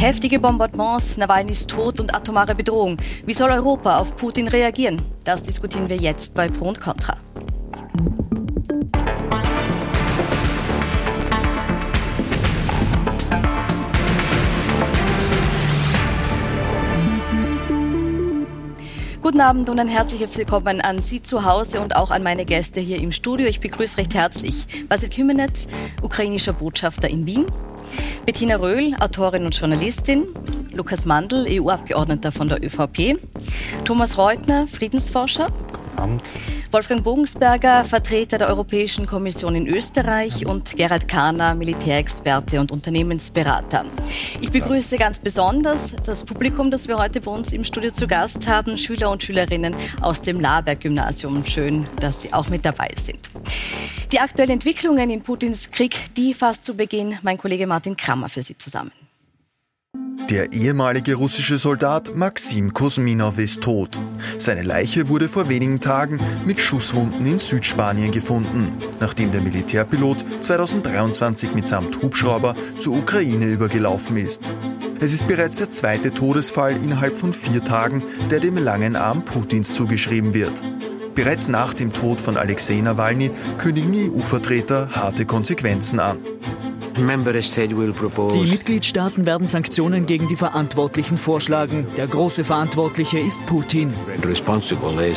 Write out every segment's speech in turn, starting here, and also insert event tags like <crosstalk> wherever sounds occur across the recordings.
Heftige Bombardements, Nawalnys Tod und atomare Bedrohung. Wie soll Europa auf Putin reagieren? Das diskutieren wir jetzt bei Pro und Contra. Guten Abend und ein herzliches Willkommen an Sie zu Hause und auch an meine Gäste hier im Studio. Ich begrüße recht herzlich Basil Kümenetz, ukrainischer Botschafter in Wien, Bettina Röhl, Autorin und Journalistin, Lukas Mandl, EU-Abgeordneter von der ÖVP, Thomas Reutner, Friedensforscher, Abend. Wolfgang Bogensberger, Vertreter der Europäischen Kommission in Österreich und Gerhard Kahner, Militärexperte und Unternehmensberater. Ich begrüße ganz besonders das Publikum, das wir heute bei uns im Studio zu Gast haben, Schüler und Schülerinnen aus dem Laberg-Gymnasium. Schön, dass Sie auch mit dabei sind. Die aktuellen Entwicklungen in Putins Krieg, die fasst zu Beginn mein Kollege Martin Krammer für Sie zusammen. Der ehemalige russische Soldat Maxim Kosminow ist tot. Seine Leiche wurde vor wenigen Tagen mit Schusswunden in Südspanien gefunden, nachdem der Militärpilot 2023 mitsamt Hubschrauber zur Ukraine übergelaufen ist. Es ist bereits der zweite Todesfall innerhalb von vier Tagen, der dem langen Arm Putins zugeschrieben wird. Bereits nach dem Tod von Alexei Nawalny kündigen EU-Vertreter harte Konsequenzen an. Die Mitgliedstaaten werden Sanktionen gegen die Verantwortlichen vorschlagen. Der große Verantwortliche ist Putin.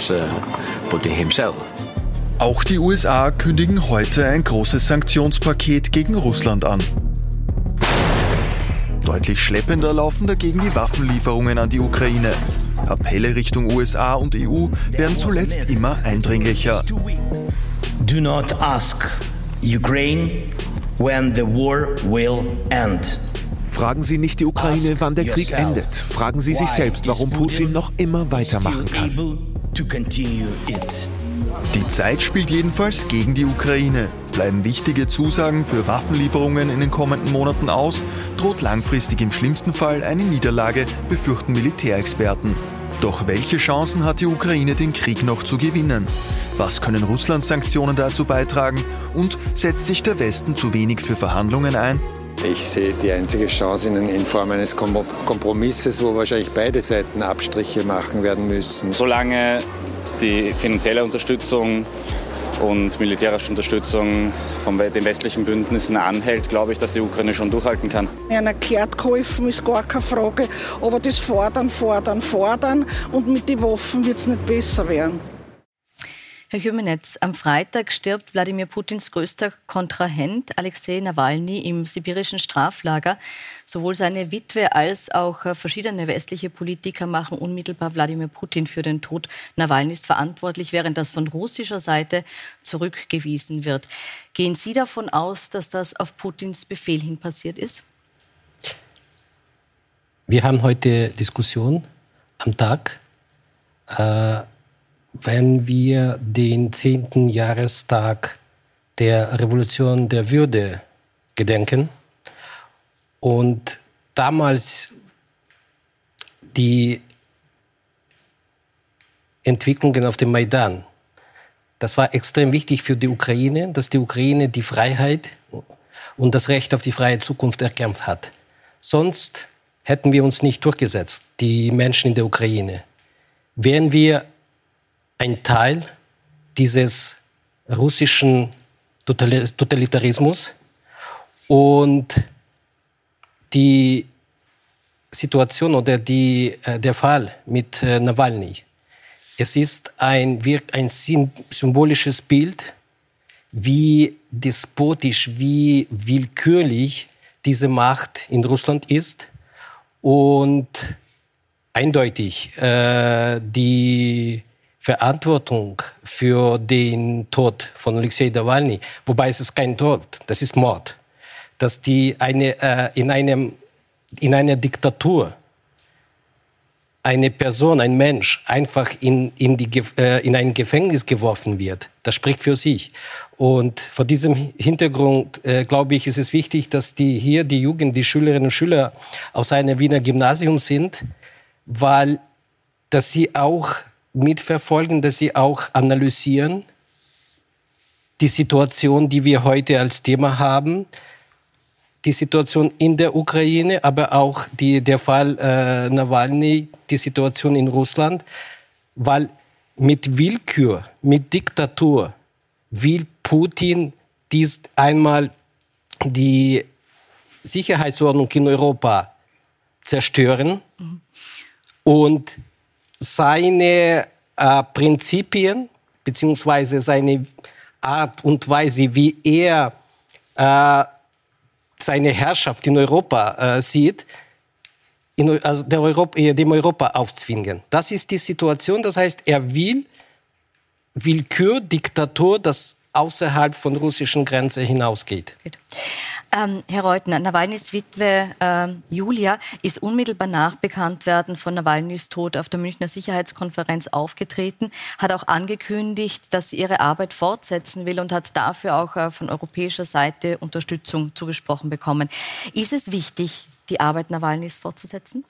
Uh, Auch die USA kündigen heute ein großes Sanktionspaket gegen Russland an. Deutlich schleppender laufen dagegen die Waffenlieferungen an die Ukraine. Appelle Richtung USA und EU werden zuletzt immer eindringlicher. Do not ask Ukraine when the war will end. Fragen Sie nicht die Ukraine, wann der Krieg endet. Fragen Sie sich selbst, warum Putin noch immer weitermachen kann. Die Zeit spielt jedenfalls gegen die Ukraine. Bleiben wichtige Zusagen für Waffenlieferungen in den kommenden Monaten aus, droht langfristig im schlimmsten Fall eine Niederlage, befürchten Militärexperten. Doch welche Chancen hat die Ukraine, den Krieg noch zu gewinnen? Was können Russlands Sanktionen dazu beitragen? Und setzt sich der Westen zu wenig für Verhandlungen ein? Ich sehe die einzige Chance in, in, Form eines Kompromisses, wo wahrscheinlich beide Seiten Abstriche machen werden müssen. Solange die finanzielle Unterstützung und militärische Unterstützung von den westlichen Bündnissen anhält, glaube ich, dass die Ukraine schon durchhalten kann. Ein erklärt geholfen ist gar keine Frage, aber das Fordern, Fordern, Fordern und mit den Waffen wird es nicht besser werden. Herr Hümenetz, am Freitag stirbt Wladimir Putins größter Kontrahent Alexei Nawalny im sibirischen Straflager. Sowohl seine Witwe als auch äh, verschiedene westliche Politiker machen unmittelbar Wladimir Putin für den Tod Nawalnys verantwortlich, während das von russischer Seite zurückgewiesen wird. Gehen Sie davon aus, dass das auf Putins Befehl hin passiert ist? Wir haben heute Diskussion am Tag. Äh, wenn wir den zehnten Jahrestag der Revolution der Würde gedenken und damals die Entwicklungen auf dem Maidan. Das war extrem wichtig für die Ukraine, dass die Ukraine die Freiheit und das Recht auf die freie Zukunft erkämpft hat. Sonst hätten wir uns nicht durchgesetzt, die Menschen in der Ukraine. Wären wir ein Teil dieses russischen Totalitarismus und die Situation oder die, äh, der Fall mit äh, Nawalny. Es ist ein, ein symbolisches Bild, wie despotisch, wie willkürlich diese Macht in Russland ist und eindeutig äh, die Verantwortung für den Tod von Alexei Nawalny, wobei es ist kein Tod, das ist Mord, dass die eine, äh, in, einem, in einer Diktatur eine Person, ein Mensch einfach in, in, die, äh, in ein Gefängnis geworfen wird, das spricht für sich. Und vor diesem Hintergrund, äh, glaube ich, ist es wichtig, dass die hier, die Jugend, die Schülerinnen und Schüler aus einem Wiener Gymnasium sind, weil dass sie auch mitverfolgen, dass Sie auch analysieren die Situation, die wir heute als Thema haben. die Situation in der Ukraine, aber auch die, der Fall äh, Nawalny, die Situation in Russland, weil mit Willkür, mit Diktatur will Putin dies einmal die Sicherheitsordnung in Europa zerstören mhm. und seine äh, Prinzipien beziehungsweise seine Art und Weise, wie er äh, seine Herrschaft in Europa äh, sieht, in, also Europa, äh, dem Europa aufzwingen. Das ist die Situation. Das heißt, er will Willkür, Diktatur, das außerhalb von russischen Grenzen hinausgeht. Ähm, Herr Reutner, Nawalnys Witwe äh, Julia ist unmittelbar nach Bekanntwerden von Nawalnys Tod auf der Münchner Sicherheitskonferenz aufgetreten, hat auch angekündigt, dass sie ihre Arbeit fortsetzen will und hat dafür auch äh, von europäischer Seite Unterstützung zugesprochen bekommen. Ist es wichtig, die Arbeit Nawalnys fortzusetzen?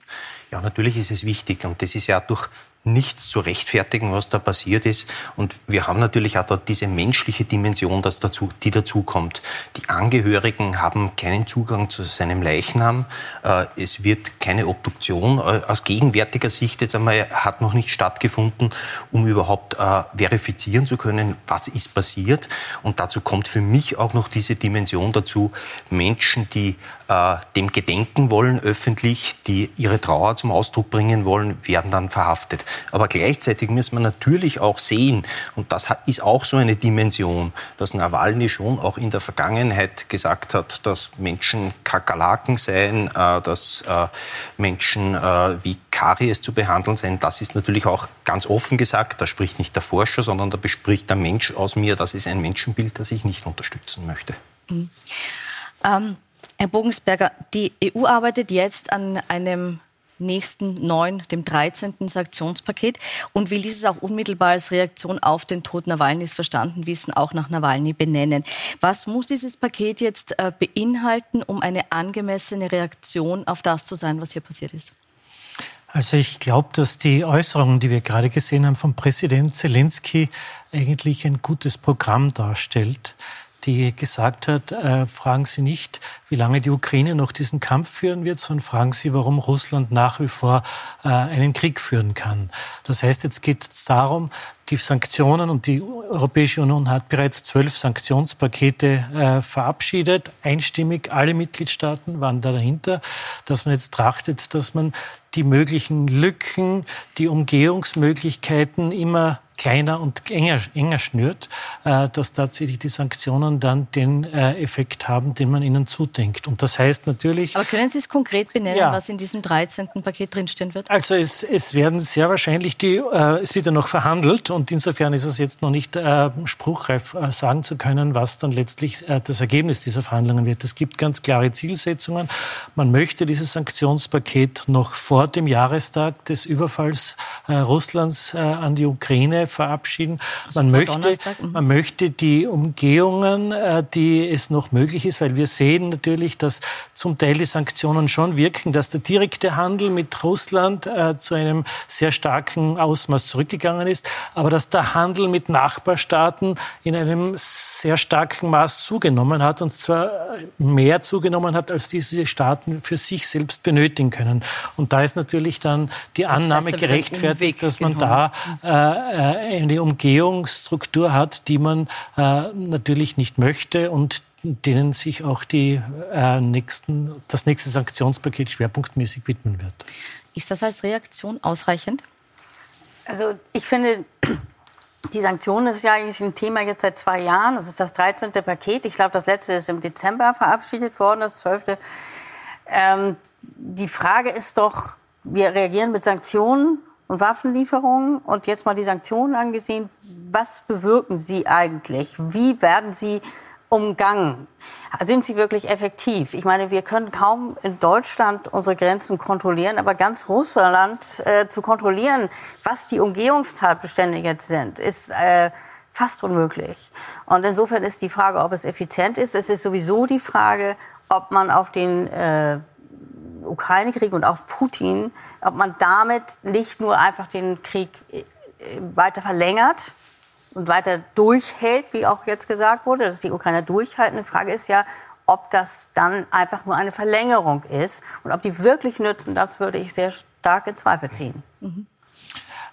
Ja, natürlich ist es wichtig und das ist ja durch nichts zu rechtfertigen, was da passiert ist. Und wir haben natürlich auch dort diese menschliche Dimension, das dazu, die dazukommt. Die Angehörigen haben keinen Zugang zu seinem Leichnam. Äh, es wird keine Obduktion äh, aus gegenwärtiger Sicht jetzt einmal hat noch nicht stattgefunden, um überhaupt äh, verifizieren zu können, was ist passiert. Und dazu kommt für mich auch noch diese Dimension dazu, Menschen, die dem gedenken wollen öffentlich, die ihre Trauer zum Ausdruck bringen wollen, werden dann verhaftet. Aber gleichzeitig müssen wir natürlich auch sehen, und das ist auch so eine Dimension, dass Nawalny schon auch in der Vergangenheit gesagt hat, dass Menschen Kakerlaken seien, äh, dass äh, Menschen äh, wie Karies zu behandeln seien. Das ist natürlich auch ganz offen gesagt, da spricht nicht der Forscher, sondern da bespricht der Mensch aus mir, das ist ein Menschenbild, das ich nicht unterstützen möchte. Mhm. Ähm, Herr Bogensberger, die EU arbeitet jetzt an einem nächsten neuen, dem 13. Sanktionspaket und will dieses auch unmittelbar als Reaktion auf den Tod Nawalnys verstanden wissen, auch nach Nawalny benennen. Was muss dieses Paket jetzt äh, beinhalten, um eine angemessene Reaktion auf das zu sein, was hier passiert ist? Also ich glaube, dass die Äußerungen, die wir gerade gesehen haben vom Präsident Zelensky, eigentlich ein gutes Programm darstellt die gesagt hat, äh, fragen Sie nicht, wie lange die Ukraine noch diesen Kampf führen wird, sondern fragen Sie, warum Russland nach wie vor äh, einen Krieg führen kann. Das heißt, jetzt geht es darum, die Sanktionen und die Europäische Union hat bereits zwölf Sanktionspakete äh, verabschiedet. Einstimmig alle Mitgliedstaaten waren da dahinter, dass man jetzt trachtet, dass man die möglichen Lücken, die Umgehungsmöglichkeiten immer kleiner und enger, enger schnürt, äh, dass tatsächlich die Sanktionen dann den äh, Effekt haben, den man ihnen zudenkt. Und das heißt natürlich. Aber können Sie es konkret benennen, ja. was in diesem 13. Paket drinstehen wird? Also es, es werden sehr wahrscheinlich die, äh, es wird ja noch verhandelt und insofern ist es jetzt noch nicht äh, spruchreif äh, sagen zu können, was dann letztlich äh, das Ergebnis dieser Verhandlungen wird. Es gibt ganz klare Zielsetzungen. Man möchte dieses Sanktionspaket noch vor dem Jahrestag des Überfalls Russlands an die Ukraine verabschieden. Also man, möchte, mhm. man möchte die Umgehungen, äh, die es noch möglich ist, weil wir sehen natürlich, dass zum Teil die Sanktionen schon wirken, dass der direkte Handel mit Russland äh, zu einem sehr starken Ausmaß zurückgegangen ist, aber dass der Handel mit Nachbarstaaten in einem sehr starken Maß zugenommen hat und zwar mehr zugenommen hat, als diese Staaten für sich selbst benötigen können. Und da ist natürlich dann die Annahme das heißt, gerechtfertigt, dass man da äh, eine Umgehungsstruktur hat, die man äh, natürlich nicht möchte und denen sich auch die, äh, nächsten, das nächste Sanktionspaket schwerpunktmäßig widmen wird. Ist das als Reaktion ausreichend? Also ich finde, <clears throat> die Sanktionen ist ja eigentlich ein Thema jetzt seit zwei Jahren. Das ist das 13. Paket. Ich glaube, das letzte ist im Dezember verabschiedet worden, das 12. Ähm, die Frage ist doch, wir reagieren mit Sanktionen und Waffenlieferungen und jetzt mal die Sanktionen angesehen. Was bewirken sie eigentlich? Wie werden sie umgangen? Sind sie wirklich effektiv? Ich meine, wir können kaum in Deutschland unsere Grenzen kontrollieren, aber ganz Russland äh, zu kontrollieren, was die Umgehungstatbestände jetzt sind, ist äh, fast unmöglich. Und insofern ist die Frage, ob es effizient ist. Es ist sowieso die Frage, ob man auf den äh, Ukraine-Krieg und auf Putin, ob man damit nicht nur einfach den Krieg äh, weiter verlängert und weiter durchhält, wie auch jetzt gesagt wurde, dass die Ukrainer durchhalten. Die Frage ist ja, ob das dann einfach nur eine Verlängerung ist und ob die wirklich nützen, das würde ich sehr stark in Zweifel ziehen. Mhm.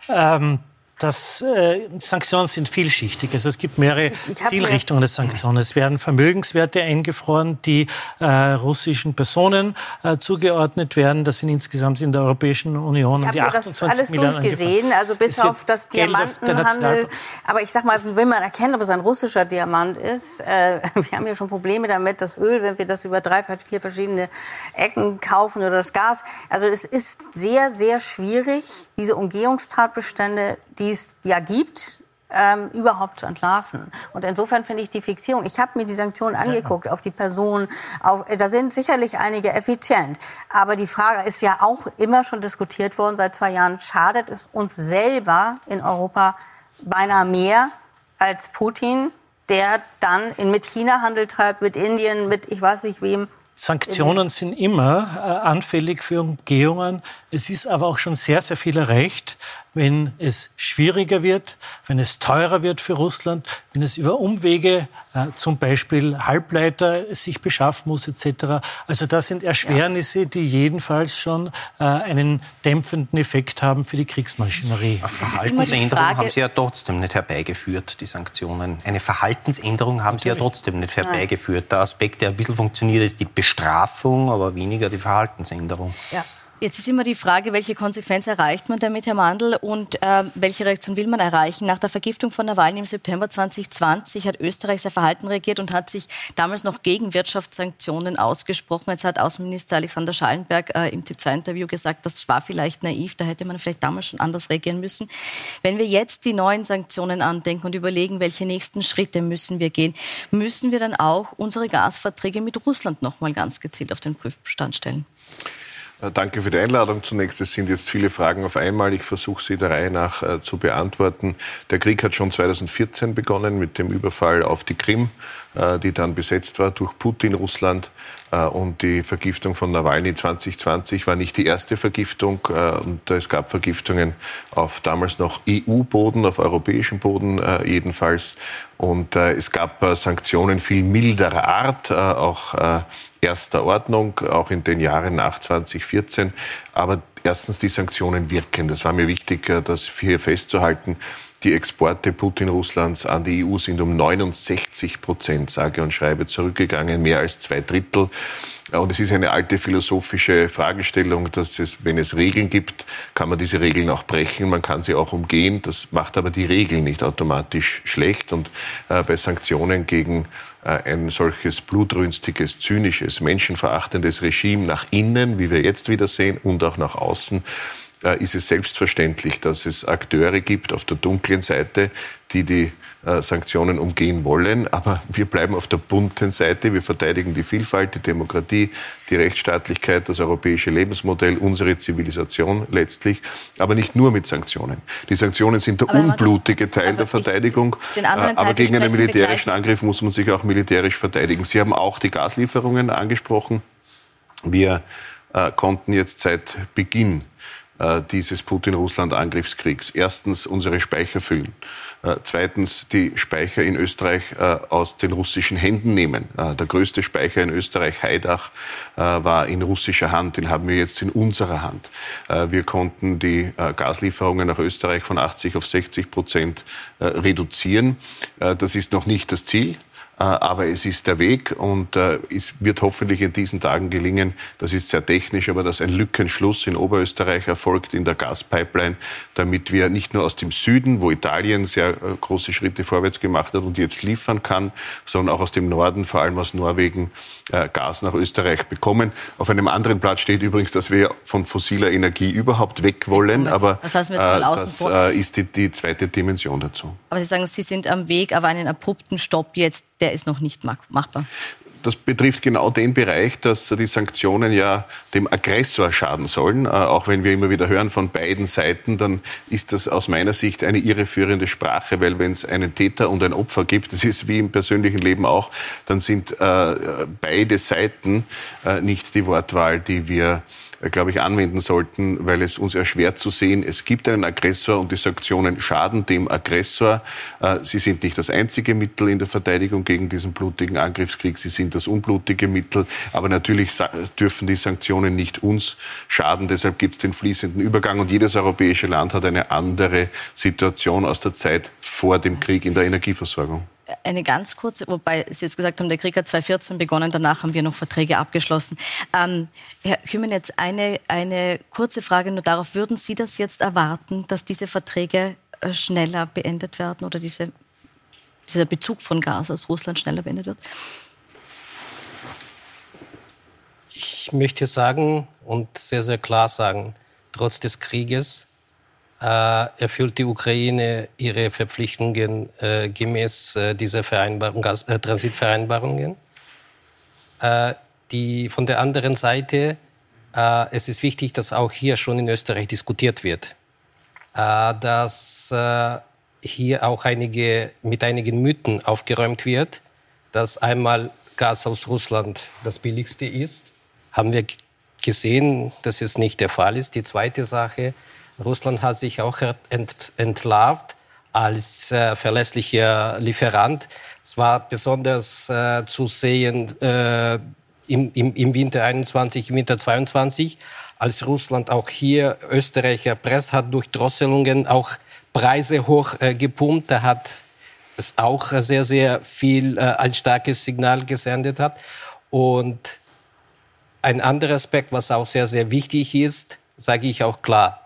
Ähm, das, äh, Sanktionen sind vielschichtig. Also es gibt mehrere Zielrichtungen der Sanktionen. Es werden Vermögenswerte eingefroren, die äh, russischen Personen äh, zugeordnet werden. Das sind insgesamt in der Europäischen Union um die 28 das alles durchgesehen, also bis auf das Diamantenhandel. Aber ich sag mal, will man erkennen, ob es ein russischer Diamant ist? Äh, <laughs> wir haben ja schon Probleme damit, das Öl, wenn wir das über drei, vier verschiedene Ecken kaufen oder das Gas. Also es ist sehr, sehr schwierig, diese Umgehungstatbestände die es ja gibt, ähm, überhaupt zu entlarven. Und insofern finde ich die Fixierung, ich habe mir die Sanktionen angeguckt auf die Person, auf, da sind sicherlich einige effizient. Aber die Frage ist ja auch immer schon diskutiert worden seit zwei Jahren, schadet es uns selber in Europa beinahe mehr als Putin, der dann mit China Handel treibt, mit Indien, mit ich weiß nicht wem. Sanktionen sind immer äh, anfällig für Umgehungen. Es ist aber auch schon sehr, sehr viel erreicht wenn es schwieriger wird, wenn es teurer wird für Russland, wenn es über Umwege, äh, zum Beispiel Halbleiter, sich beschaffen muss etc. Also das sind Erschwernisse, die jedenfalls schon äh, einen dämpfenden Effekt haben für die Kriegsmaschinerie. Eine Verhaltensänderung haben Sie ja trotzdem nicht herbeigeführt, die Sanktionen. Eine Verhaltensänderung haben Natürlich. Sie ja trotzdem nicht herbeigeführt. Der Aspekt, der ein bisschen funktioniert, ist die Bestrafung, aber weniger die Verhaltensänderung. Ja. Jetzt ist immer die Frage, welche Konsequenz erreicht man damit, Herr Mandl, und äh, welche Reaktion will man erreichen? Nach der Vergiftung von Nawalny im September 2020 hat Österreich sehr verhalten reagiert und hat sich damals noch gegen Wirtschaftssanktionen ausgesprochen. Jetzt hat Außenminister Alexander Schallenberg äh, im TIP2-Interview gesagt, das war vielleicht naiv, da hätte man vielleicht damals schon anders reagieren müssen. Wenn wir jetzt die neuen Sanktionen andenken und überlegen, welche nächsten Schritte müssen wir gehen, müssen wir dann auch unsere Gasverträge mit Russland noch mal ganz gezielt auf den Prüfstand stellen? Äh, danke für die Einladung. Zunächst, es sind jetzt viele Fragen auf einmal. Ich versuche sie der Reihe nach äh, zu beantworten. Der Krieg hat schon 2014 begonnen mit dem Überfall auf die Krim, äh, die dann besetzt war durch Putin, Russland. Äh, und die Vergiftung von Nawalny 2020 war nicht die erste Vergiftung. Äh, und es gab Vergiftungen auf damals noch EU-Boden, auf europäischem Boden äh, jedenfalls. Und es gab Sanktionen viel milderer Art, auch erster Ordnung, auch in den Jahren nach 2014. Aber erstens, die Sanktionen wirken. Das war mir wichtig, das hier festzuhalten. Die Exporte Putin-Russlands an die EU sind um 69 Prozent, sage und schreibe, zurückgegangen, mehr als zwei Drittel. Und es ist eine alte philosophische Fragestellung, dass es, wenn es Regeln gibt, kann man diese Regeln auch brechen, man kann sie auch umgehen. Das macht aber die Regeln nicht automatisch schlecht. Und äh, bei Sanktionen gegen äh, ein solches blutrünstiges, zynisches, menschenverachtendes Regime nach innen, wie wir jetzt wieder sehen, und auch nach außen, ist es selbstverständlich, dass es Akteure gibt auf der dunklen Seite, die die äh, Sanktionen umgehen wollen. Aber wir bleiben auf der bunten Seite. Wir verteidigen die Vielfalt, die Demokratie, die Rechtsstaatlichkeit, das europäische Lebensmodell, unsere Zivilisation letztlich. Aber nicht nur mit Sanktionen. Die Sanktionen sind der aber unblutige Teil der Verteidigung. Äh, aber gegen einen militärischen Angriff muss man sich auch militärisch verteidigen. Sie haben auch die Gaslieferungen angesprochen. Wir äh, konnten jetzt seit Beginn äh, dieses Putin-Russland-Angriffskriegs. Erstens unsere Speicher füllen. Äh, zweitens die Speicher in Österreich äh, aus den russischen Händen nehmen. Der größte Speicher in Österreich, Haidach, war in russischer Hand. Den haben wir jetzt in unserer Hand. Wir konnten die Gaslieferungen nach Österreich von 80 auf 60 Prozent reduzieren. Das ist noch nicht das Ziel. Äh, aber es ist der Weg und äh, es wird hoffentlich in diesen Tagen gelingen, das ist sehr technisch, aber dass ein Lückenschluss in Oberösterreich erfolgt in der Gaspipeline, damit wir nicht nur aus dem Süden, wo Italien sehr äh, große Schritte vorwärts gemacht hat und jetzt liefern kann, sondern auch aus dem Norden, vor allem aus Norwegen, Gas nach Österreich bekommen. Auf einem anderen Blatt steht übrigens, dass wir von fossiler Energie überhaupt weg wollen, aber das, heißt das ist die, die zweite Dimension dazu. Aber Sie sagen, Sie sind am Weg, aber einen abrupten Stopp jetzt der ist noch nicht machbar das betrifft genau den Bereich, dass die Sanktionen ja dem Aggressor schaden sollen. Äh, auch wenn wir immer wieder hören von beiden Seiten, dann ist das aus meiner Sicht eine irreführende Sprache, weil wenn es einen Täter und ein Opfer gibt, das ist wie im persönlichen Leben auch, dann sind äh, beide Seiten äh, nicht die Wortwahl, die wir glaube ich, anwenden sollten, weil es uns erschwert zu sehen, es gibt einen Aggressor und die Sanktionen schaden dem Aggressor. Äh, sie sind nicht das einzige Mittel in der Verteidigung gegen diesen blutigen Angriffskrieg. Sie sind das unblutige Mittel. Aber natürlich dürfen die Sanktionen nicht uns schaden. Deshalb gibt es den fließenden Übergang. Und jedes europäische Land hat eine andere Situation aus der Zeit vor dem Krieg in der Energieversorgung eine ganz kurze, wobei Sie jetzt gesagt haben, der Krieg hat 2014 begonnen, danach haben wir noch Verträge abgeschlossen. Ähm, Herr Kümmern, jetzt eine, eine kurze Frage nur darauf. Würden Sie das jetzt erwarten, dass diese Verträge äh, schneller beendet werden oder diese, dieser Bezug von Gas aus Russland schneller beendet wird? Ich möchte sagen und sehr, sehr klar sagen, trotz des Krieges erfüllt die Ukraine ihre Verpflichtungen äh, gemäß äh, dieser Vereinbarung, äh, Transitvereinbarungen. Äh, die, von der anderen Seite, äh, es ist wichtig, dass auch hier schon in Österreich diskutiert wird, dass hier auch einige, mit einigen Mythen aufgeräumt wird, dass einmal Gas aus Russland das billigste ist. Haben wir gesehen, dass es nicht der Fall ist. Die zweite Sache, Russland hat sich auch ent, entlarvt als äh, verlässlicher Lieferant. Es war besonders äh, zu sehen äh, im, im, im Winter 21, im Winter 22, als Russland auch hier Österreich erpresst hat durch Drosselungen, auch Preise hoch äh. Da hat es auch sehr, sehr viel äh, ein starkes Signal gesendet hat. Und ein anderer Aspekt, was auch sehr, sehr wichtig ist, sage ich auch klar,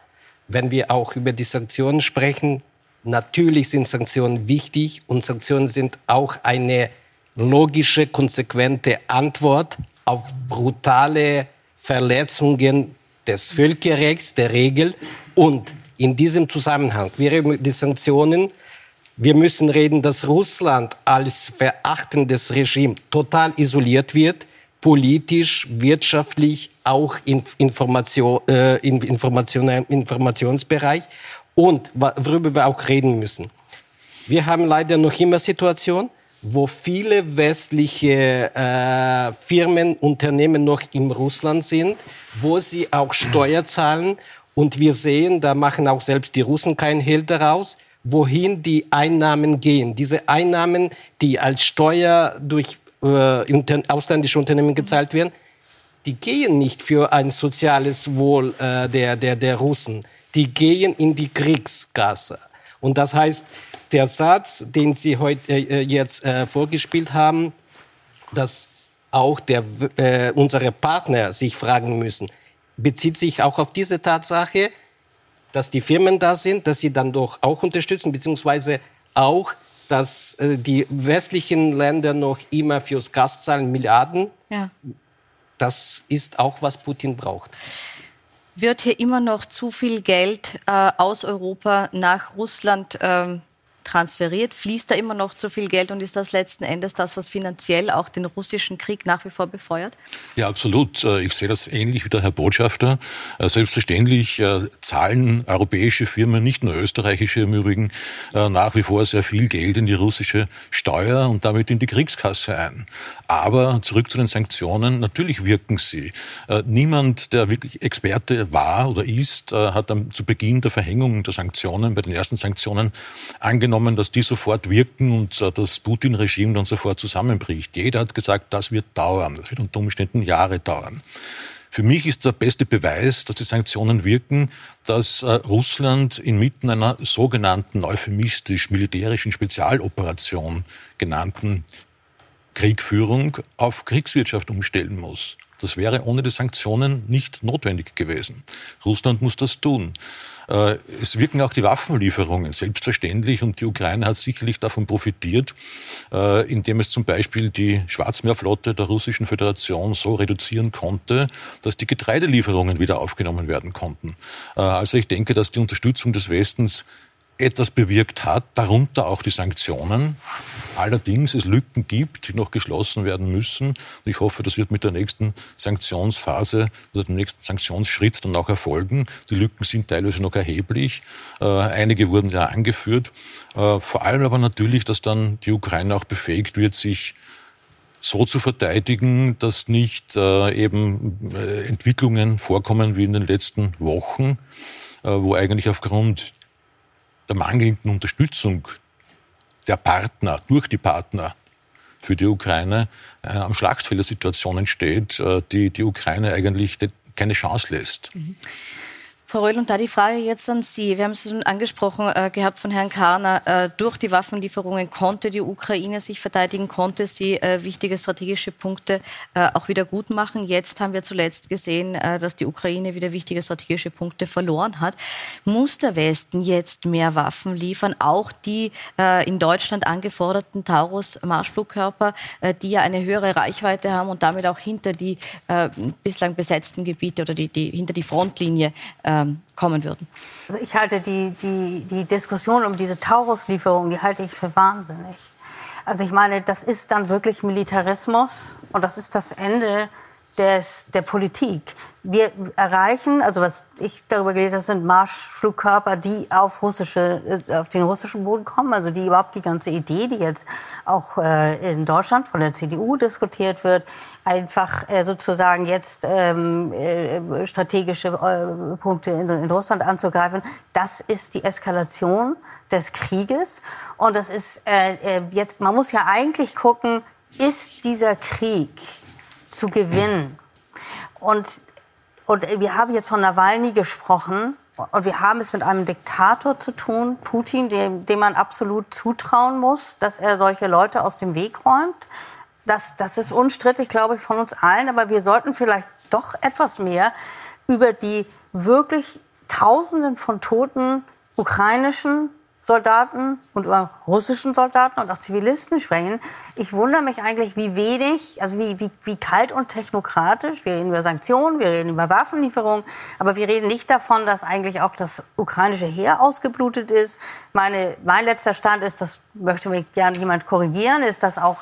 wenn wir auch über die Sanktionen sprechen, natürlich sind Sanktionen wichtig und Sanktionen sind auch eine logische, konsequente Antwort auf brutale Verletzungen des Völkerrechts, der Regel. Und in diesem Zusammenhang wären die Sanktionen, wir müssen reden, dass Russland als verachtendes Regime total isoliert wird politisch, wirtschaftlich, auch in Information, äh, in Information, Informationsbereich und worüber wir auch reden müssen. Wir haben leider noch immer Situation, wo viele westliche äh, Firmen, Unternehmen noch in Russland sind, wo sie auch Steuer zahlen. Und wir sehen, da machen auch selbst die Russen keinen Hehl daraus, wohin die Einnahmen gehen. Diese Einnahmen, die als Steuer durch äh, ausländische Unternehmen gezahlt werden, die gehen nicht für ein soziales Wohl äh, der, der, der Russen. Die gehen in die Kriegskasse. Und das heißt, der Satz, den Sie heute äh, jetzt äh, vorgespielt haben, dass auch der, äh, unsere Partner sich fragen müssen, bezieht sich auch auf diese Tatsache, dass die Firmen da sind, dass sie dann doch auch unterstützen, beziehungsweise auch dass äh, die westlichen Länder noch immer fürs Gas zahlen Milliarden. Ja. Das ist auch, was Putin braucht. Wird hier immer noch zu viel Geld äh, aus Europa nach Russland äh, transferiert? Fließt da immer noch zu viel Geld und ist das letzten Endes das, was finanziell auch den russischen Krieg nach wie vor befeuert? Ja, absolut. Äh, ich sehe das ähnlich wie der Herr Botschafter. Äh, selbstverständlich äh, zahlen europäische Firmen, nicht nur österreichische im Übrigen, nach wie vor sehr viel Geld in die russische Steuer und damit in die Kriegskasse ein. Aber zurück zu den Sanktionen. Natürlich wirken sie. Niemand, der wirklich Experte war oder ist, hat zu Beginn der Verhängung der Sanktionen, bei den ersten Sanktionen, angenommen, angenommen, dass die sofort wirken und äh, das Putin-Regime dann sofort zusammenbricht. Jeder hat gesagt, das wird dauern. Das wird unter Umständen Jahre dauern. Für mich ist der beste Beweis, dass die Sanktionen wirken, dass äh, Russland inmitten einer sogenannten euphemistisch-militärischen Spezialoperation genannten Kriegführung auf Kriegswirtschaft umstellen muss. Das wäre ohne die Sanktionen nicht notwendig gewesen. Russland muss das tun. Äh, es wirken auch die Waffenlieferungen, selbstverständlich. Und die Ukraine hat sicherlich davon profitiert, äh, indem es zum Beispiel die Schwarzmeerflotte der Russischen Föderation so reduzieren konnte, dass die Getreidelieferungen wieder aufgenommen werden konnten. Äh, also ich denke, dass die Unterstützung des Westens etwas bewirkt hat, darunter auch die Sanktionen. Allerdings es Lücken gibt, die noch geschlossen werden müssen. Und ich hoffe, das wird mit der nächsten Sanktionsphase oder dem nächsten Sanktionsschritt dann auch erfolgen. Die Lücken sind teilweise noch erheblich. Äh, einige wurden ja angeführt. Äh, vor allem aber natürlich, dass dann die Ukraine auch befähigt wird, sich so zu verteidigen, dass nicht äh, eben äh, Entwicklungen vorkommen wie in den letzten Wochen, äh, wo eigentlich aufgrund der mangelnden Unterstützung der Partner, durch die Partner, für die Ukraine äh, am Schlachtfeld eine Situation entsteht, äh, die die Ukraine eigentlich keine Chance lässt. Mhm. Frau Röhl, und da die Frage jetzt an Sie. Wir haben es schon angesprochen äh, gehabt von Herrn Karner. Äh, durch die Waffenlieferungen konnte die Ukraine sich verteidigen, konnte sie äh, wichtige strategische Punkte äh, auch wieder gut machen. Jetzt haben wir zuletzt gesehen, äh, dass die Ukraine wieder wichtige strategische Punkte verloren hat. Muss der Westen jetzt mehr Waffen liefern? Auch die äh, in Deutschland angeforderten Taurus-Marschflugkörper, die ja eine höhere Reichweite haben und damit auch hinter die bislang besetzten Gebiete oder die, die hinter die Frontlinie kommen würden. Also ich halte die, die, die Diskussion um diese Taurus-Lieferung, die halte ich für wahnsinnig. Also ich meine, das ist dann wirklich Militarismus und das ist das Ende des, der Politik. Wir erreichen, also was ich darüber gelesen habe, sind Marschflugkörper, die auf, russische, äh, auf den russischen Boden kommen. Also die überhaupt die ganze Idee, die jetzt auch äh, in Deutschland von der CDU diskutiert wird, einfach äh, sozusagen jetzt ähm, äh, strategische äh, Punkte in, in, Russland anzugreifen. Das ist die Eskalation des Krieges. Und das ist äh, äh, jetzt, man muss ja eigentlich gucken, ist dieser Krieg zu gewinnen? Und, und wir haben jetzt von Nawalny gesprochen. Und wir haben es mit einem Diktator zu tun, Putin, dem, dem man absolut zutrauen muss, dass er solche Leute aus dem Weg räumt. Das, das ist unstrittig, glaube ich, von uns allen. Aber wir sollten vielleicht doch etwas mehr über die wirklich Tausenden von toten ukrainischen Soldaten und über russischen Soldaten und auch Zivilisten sprechen. Ich wundere mich eigentlich, wie wenig, also wie, wie, wie kalt und technokratisch. Wir reden über Sanktionen, wir reden über Waffenlieferungen, aber wir reden nicht davon, dass eigentlich auch das ukrainische Heer ausgeblutet ist. Meine, mein letzter Stand ist, das möchte mich gerne jemand korrigieren, ist, dass auch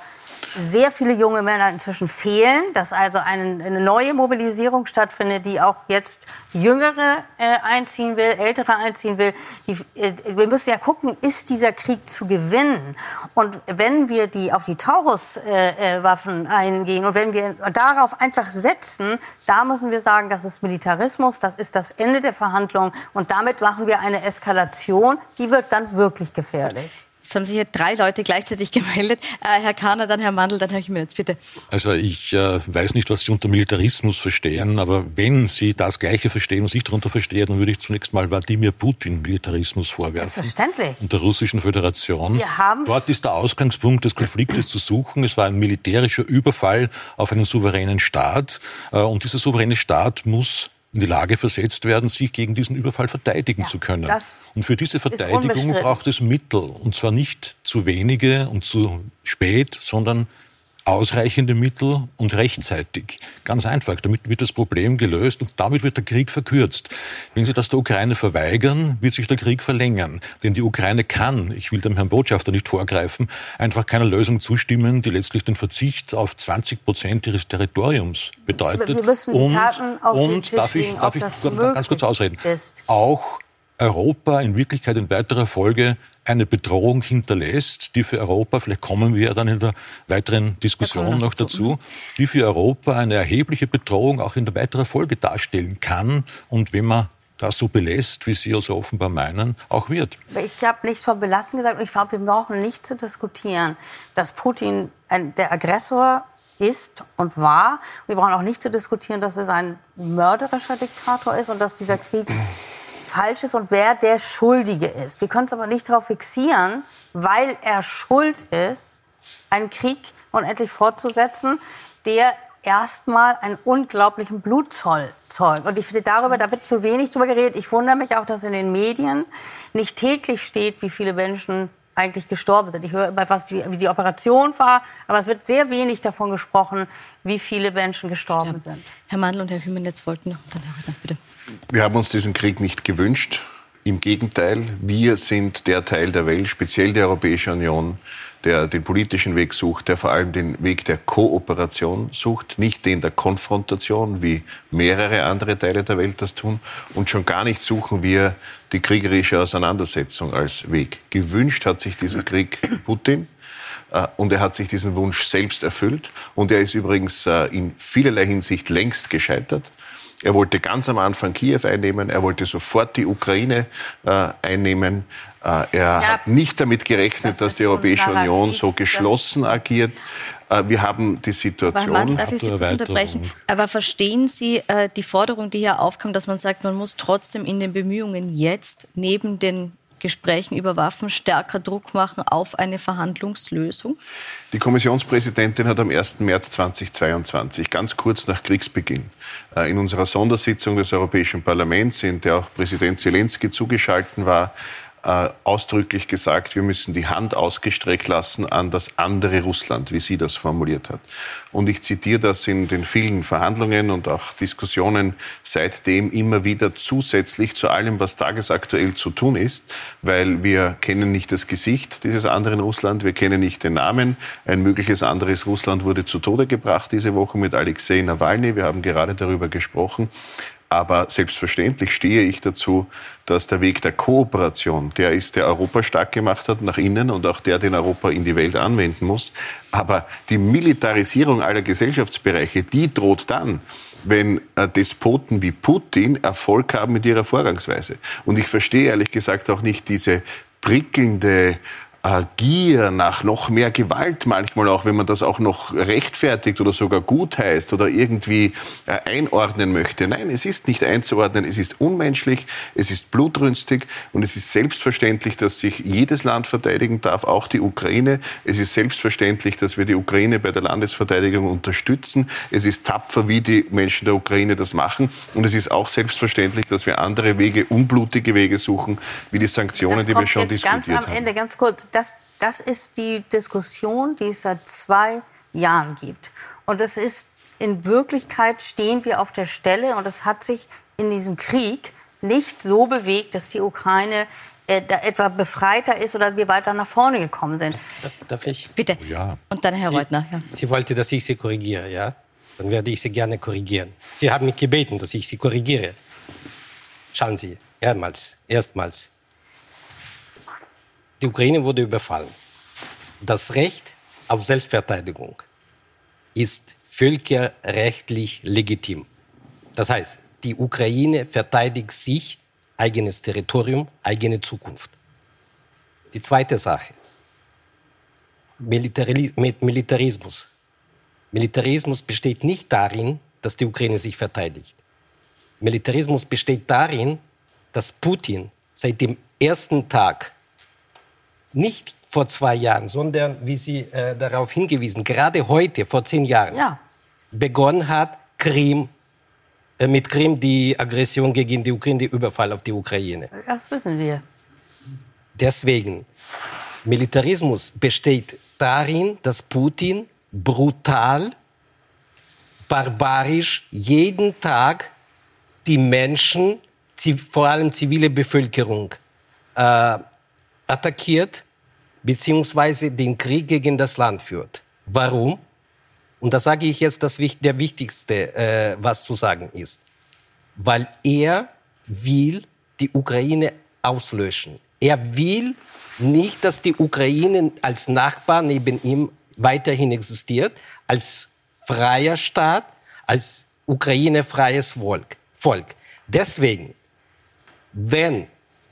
sehr viele junge Männer inzwischen fehlen, dass also eine, eine neue Mobilisierung stattfindet, die auch jetzt Jüngere äh, einziehen will, Ältere einziehen will. Die, äh, wir müssen ja gucken, ist dieser Krieg zu gewinnen? Und wenn wir die auf die Taurus-Waffen äh, äh eingehen und wenn wir darauf einfach setzen, da müssen wir sagen, das ist Militarismus, das ist das Ende der Verhandlungen und damit machen wir eine Eskalation, die wird dann wirklich gefährlich. Es haben sich hier drei Leute gleichzeitig <laughs> gemeldet. Äh, Herr Kahner, dann Herr Mandl, dann Herr Jimenez, bitte. Also ich äh, weiß nicht, was Sie unter Militarismus verstehen, aber wenn Sie das Gleiche verstehen, was ich darunter verstehe, dann würde ich zunächst mal Wladimir Putin Militarismus vorwerfen. Selbstverständlich. Und der Russischen Föderation. Wir haben Dort ist der Ausgangspunkt des Konfliktes zu suchen. Es war ein militärischer Überfall auf einen souveränen Staat. Äh, und dieser souveräne Staat muss in die Lage versetzt werden, sich gegen diesen Überfall verteidigen ja, zu können. Und für diese Verteidigung braucht es Mittel. Und zwar nicht zu wenige und zu spät, sondern ausreichende Mittel und rechtzeitig. Ganz einfach. Damit wird das Problem gelöst und damit wird der Krieg verkürzt. Wenn Sie das der Ukraine verweigern, wird sich der Krieg verlängern. Denn die Ukraine kann, ich will dem Herrn Botschafter nicht vorgreifen, einfach keiner Lösung zustimmen, die letztlich den Verzicht auf 20 Prozent ihres Territoriums bedeutet. Wir müssen die Karten und, auf und den Tisch darf ich, darf ich ganz kurz ausreden, ist. auch Europa in Wirklichkeit in weiterer Folge eine Bedrohung hinterlässt, die für Europa, vielleicht kommen wir ja dann in der weiteren Diskussion noch dazu, die für Europa eine erhebliche Bedrohung auch in der weiteren Folge darstellen kann und wenn man das so belässt, wie Sie also offenbar meinen, auch wird. Ich habe nichts von belassen gesagt und ich glaube, wir brauchen nicht zu diskutieren, dass Putin ein, der Aggressor ist und war. Wir brauchen auch nicht zu diskutieren, dass es ein mörderischer Diktator ist und dass dieser Krieg falsch ist und wer der Schuldige ist. Wir können es aber nicht darauf fixieren, weil er schuld ist, einen Krieg unendlich fortzusetzen, der erstmal einen unglaublichen Blutzoll zeugt. Und ich finde darüber, da wird zu wenig drüber geredet. Ich wundere mich auch, dass in den Medien nicht täglich steht, wie viele Menschen eigentlich gestorben sind. Ich höre immer, was, wie die Operation war, aber es wird sehr wenig davon gesprochen, wie viele Menschen gestorben ja. sind. Herr Mandl und Herr Hümenetz wollten noch, dann Herr bitte. Wir haben uns diesen Krieg nicht gewünscht. Im Gegenteil, wir sind der Teil der Welt, speziell die Europäische Union, der den politischen Weg sucht, der vor allem den Weg der Kooperation sucht, nicht den der Konfrontation, wie mehrere andere Teile der Welt das tun. Und schon gar nicht suchen wir die kriegerische Auseinandersetzung als Weg. Gewünscht hat sich dieser Krieg Putin. Äh, und er hat sich diesen Wunsch selbst erfüllt. Und er ist übrigens äh, in vielerlei Hinsicht längst gescheitert. Er wollte ganz am Anfang Kiew einnehmen, er wollte sofort die Ukraine äh, einnehmen. Äh, er ja, hat nicht damit gerechnet, das dass die Europäische Union so geschlossen agiert. Äh, wir haben die Situation. Martin, darf ich Sie kurz unterbrechen? Aber verstehen Sie äh, die Forderung, die hier aufkam, dass man sagt, man muss trotzdem in den Bemühungen jetzt neben den Gesprächen über Waffen stärker Druck machen auf eine Verhandlungslösung? Die Kommissionspräsidentin hat am 1. März 2022, ganz kurz nach Kriegsbeginn, äh, in unserer Sondersitzung des Europäischen Parlaments, in der auch Präsident Zelensky zugeschaltet war, äh, ausdrücklich gesagt, wir müssen die Hand ausgestreckt lassen an das andere Russland, wie sie das formuliert hat. Und ich zitiere das in den vielen Verhandlungen und auch Diskussionen seitdem immer wieder zusätzlich zu allem, was tagesaktuell zu tun ist, weil wir kennen nicht das Gesicht dieses anderen Russland, wir kennen nicht den Namen. Ein mögliches anderes Russland wurde zu Tode gebracht diese Woche mit Alexei Nawalny. Wir haben gerade darüber gesprochen. Aber selbstverständlich stehe ich dazu, dass der Weg der Kooperation, der ist, der Europa stark gemacht hat nach innen und auch der, den Europa in die Welt anwenden muss. Aber die Militarisierung aller Gesellschaftsbereiche, die droht dann, wenn äh, Despoten wie Putin Erfolg haben mit ihrer Vorgangsweise. Und ich verstehe ehrlich gesagt auch nicht diese prickelnde äh, Gier nach noch mehr Gewalt manchmal auch, wenn man das auch noch rechtfertigt oder sogar gut heißt oder irgendwie äh, einordnen möchte. Nein, es ist nicht einzuordnen, es ist unmenschlich, es ist blutrünstig und es ist selbstverständlich, dass sich jedes Land verteidigen darf, auch die Ukraine. Es ist selbstverständlich, dass wir die Ukraine bei der Landesverteidigung unterstützen. Es ist tapfer, wie die Menschen der Ukraine das machen. Und es ist auch selbstverständlich, dass wir andere Wege, unblutige Wege suchen, wie die Sanktionen, die wir schon diskutiert ganz am Ende, ganz kurz das, das ist die Diskussion, die es seit zwei Jahren gibt. Und das ist, in Wirklichkeit stehen wir auf der Stelle und es hat sich in diesem Krieg nicht so bewegt, dass die Ukraine äh, da etwa befreiter ist oder wir weiter nach vorne gekommen sind. Darf ich? Bitte. Ja. Und dann Herr Reutner. Ja. Sie wollte, dass ich Sie korrigiere, ja? Dann werde ich Sie gerne korrigieren. Sie haben mich gebeten, dass ich Sie korrigiere. Schauen Sie, erstmals, erstmals. Die Ukraine wurde überfallen. Das Recht auf Selbstverteidigung ist völkerrechtlich legitim. Das heißt, die Ukraine verteidigt sich, eigenes Territorium, eigene Zukunft. Die zweite Sache, Militarismus. Militarismus besteht nicht darin, dass die Ukraine sich verteidigt. Militarismus besteht darin, dass Putin seit dem ersten Tag nicht vor zwei Jahren, sondern, wie Sie äh, darauf hingewiesen, gerade heute, vor zehn Jahren, ja. begonnen hat, Krim, äh, mit Krim die Aggression gegen die Ukraine, der Überfall auf die Ukraine. Das wissen wir. Deswegen, Militarismus besteht darin, dass Putin brutal, barbarisch jeden Tag die Menschen, vor allem zivile Bevölkerung, äh, attackiert bzw. den Krieg gegen das Land führt. Warum? Und da sage ich jetzt das der wichtigste, äh, was zu sagen ist. Weil er will die Ukraine auslöschen. Er will nicht, dass die Ukraine als Nachbar neben ihm weiterhin existiert, als freier Staat, als Ukraine freies. Volk. Deswegen, wenn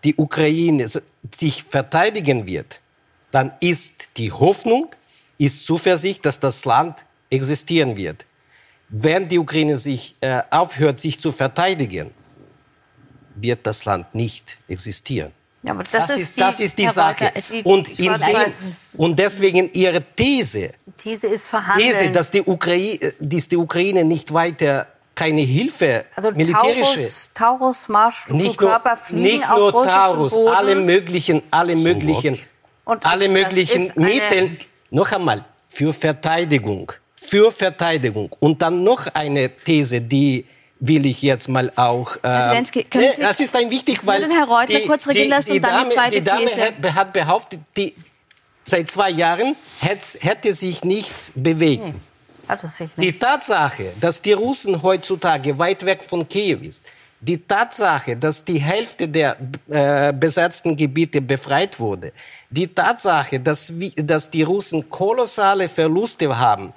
die Ukraine sich verteidigen wird, dann ist die Hoffnung, ist Zuversicht, dass das Land existieren wird. Wenn die Ukraine sich äh, aufhört, sich zu verteidigen, wird das Land nicht existieren. Ja, aber das, das, ist, die, das ist die Sache. Walter, und, dem, und, deswegen Ihre These, These, ist. These dass die, Ukraine, dass die Ukraine nicht weiter keine Hilfe, also militärische. Taurus, Taurus Marschflugkörper fliegen nicht nur auf Taurus, Boden. alle möglichen, alle möglichen, so alle möglichen Mittel. Noch einmal für Verteidigung, für Verteidigung. Und dann noch eine These, die will ich jetzt mal auch. Äh, Herr Zelensky, können Sie, das ist ein wichtig, weil Herr Reutler die, kurz regieren lassen die, und dann die zweite die Dame These. hat behauptet, die, seit zwei Jahren hätte sich nichts bewegt. Hm. Nicht. Die Tatsache, dass die Russen heutzutage weit weg von Kiew ist, die Tatsache, dass die Hälfte der äh, besetzten Gebiete befreit wurde, die Tatsache, dass, dass die Russen kolossale Verluste haben,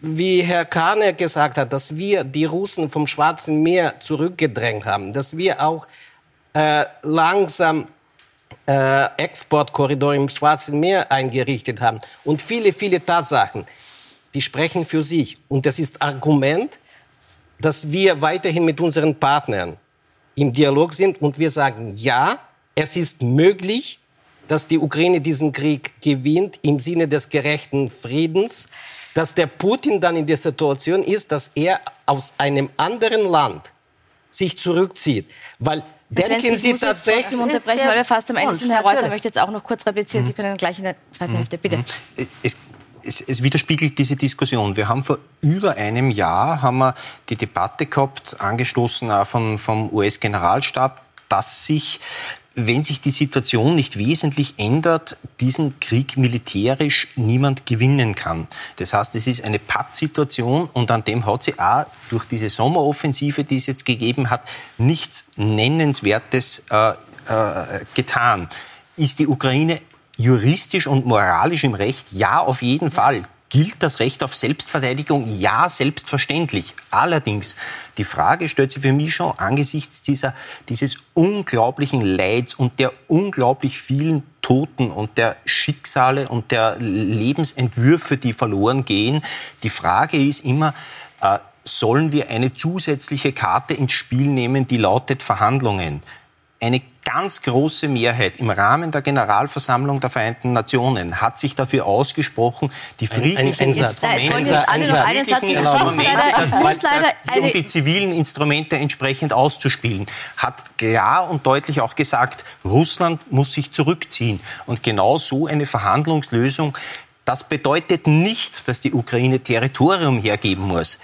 wie Herr Kahner gesagt hat, dass wir die Russen vom Schwarzen Meer zurückgedrängt haben, dass wir auch äh, langsam äh, Exportkorridor im Schwarzen Meer eingerichtet haben und viele, viele Tatsachen, die sprechen für sich. Und das ist Argument, dass wir weiterhin mit unseren Partnern im Dialog sind und wir sagen, ja, es ist möglich, dass die Ukraine diesen Krieg gewinnt im Sinne des gerechten Friedens, dass der Putin dann in der Situation ist, dass er aus einem anderen Land sich zurückzieht. Weil denken Sie tatsächlich... Sie unterbrechen, weil wir fast am Ende sind. Herr Reuter möchte jetzt auch noch kurz replizieren. Sie können dann gleich in der zweiten mhm. Hälfte, bitte. Es es, es, widerspiegelt diese Diskussion. Wir haben vor über einem Jahr haben wir die Debatte gehabt, angestoßen auch vom, vom US-Generalstab, dass sich wenn sich die Situation nicht wesentlich ändert, diesen Krieg militärisch niemand gewinnen kann. Das heißt, es ist eine Pattsituation und an dem hat sie auch durch diese Sommeroffensive, die es jetzt gegeben hat, nichts Nennenswertes äh, äh, getan. Ist die Ukraine juristisch und moralisch im Recht? Ja, auf jeden Fall. Gilt das Recht auf Selbstverteidigung? Ja, selbstverständlich. Allerdings, die Frage stellt sich für mich schon angesichts dieser, dieses unglaublichen Leids und der unglaublich vielen Toten und der Schicksale und der Lebensentwürfe, die verloren gehen. Die Frage ist immer, äh, sollen wir eine zusätzliche Karte ins Spiel nehmen, die lautet Verhandlungen? Eine ganz große Mehrheit im Rahmen der Generalversammlung der Vereinten Nationen hat sich dafür ausgesprochen, die friedlichen Instrumente, um die zivilen Instrumente entsprechend auszuspielen, hat klar und deutlich auch gesagt, Russland muss sich zurückziehen. Und genau so eine Verhandlungslösung das bedeutet nicht, dass die Ukraine Territorium hergeben muss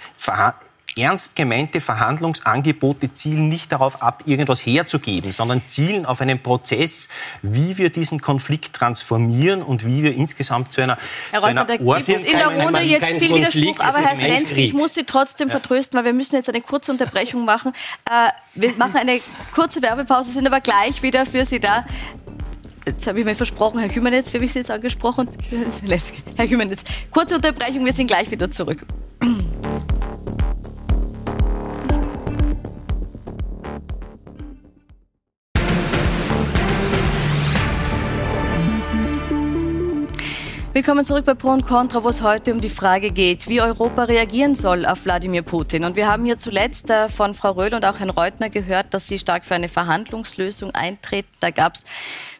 ernst gemeinte Verhandlungsangebote zielen nicht darauf ab, irgendwas herzugeben, sondern zielen auf einen Prozess, wie wir diesen Konflikt transformieren und wie wir insgesamt zu einer, Herr Reuter, da gibt es in der Runde jetzt viel Widerspruch, aber Herr Zelensky, ich muss Sie trotzdem ja. vertrösten, weil wir müssen jetzt eine kurze Unterbrechung machen. Äh, wir machen eine kurze Werbepause, sind aber gleich wieder für Sie da. Jetzt habe ich mir versprochen, Herr Kümenetz, wie habe ich Sie jetzt angesprochen? <laughs> Herr Kümenetz, kurze Unterbrechung, wir sind gleich wieder zurück. <clears throat> Willkommen zurück bei Pro und Contra, wo es heute um die Frage geht, wie Europa reagieren soll auf Wladimir Putin. Und wir haben hier zuletzt äh, von Frau Röhl und auch Herrn Reutner gehört, dass sie stark für eine Verhandlungslösung eintreten. Da gab es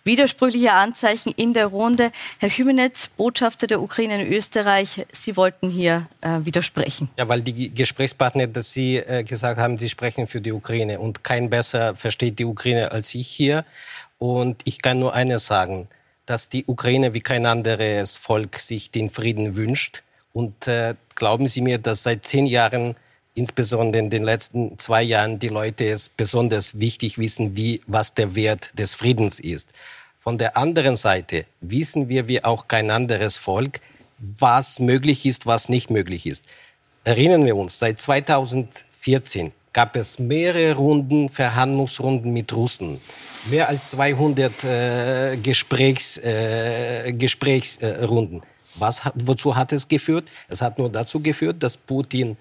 widersprüchliche Anzeichen in der Runde. Herr Hümenetz, Botschafter der Ukraine in Österreich, Sie wollten hier äh, widersprechen. Ja, weil die Gesprächspartner, dass Sie äh, gesagt haben, Sie sprechen für die Ukraine und kein besser versteht die Ukraine als ich hier. Und ich kann nur eines sagen dass die Ukraine wie kein anderes Volk sich den Frieden wünscht. Und äh, glauben Sie mir, dass seit zehn Jahren, insbesondere in den letzten zwei Jahren, die Leute es besonders wichtig wissen, wie, was der Wert des Friedens ist. Von der anderen Seite wissen wir wie auch kein anderes Volk, was möglich ist, was nicht möglich ist. Erinnern wir uns, seit 2014 gab es mehrere Runden, Verhandlungsrunden mit Russen mehr als 200 äh, Gesprächs, äh, Gesprächsrunden. Was, wozu hat es geführt? Es hat nur dazu geführt, dass Putin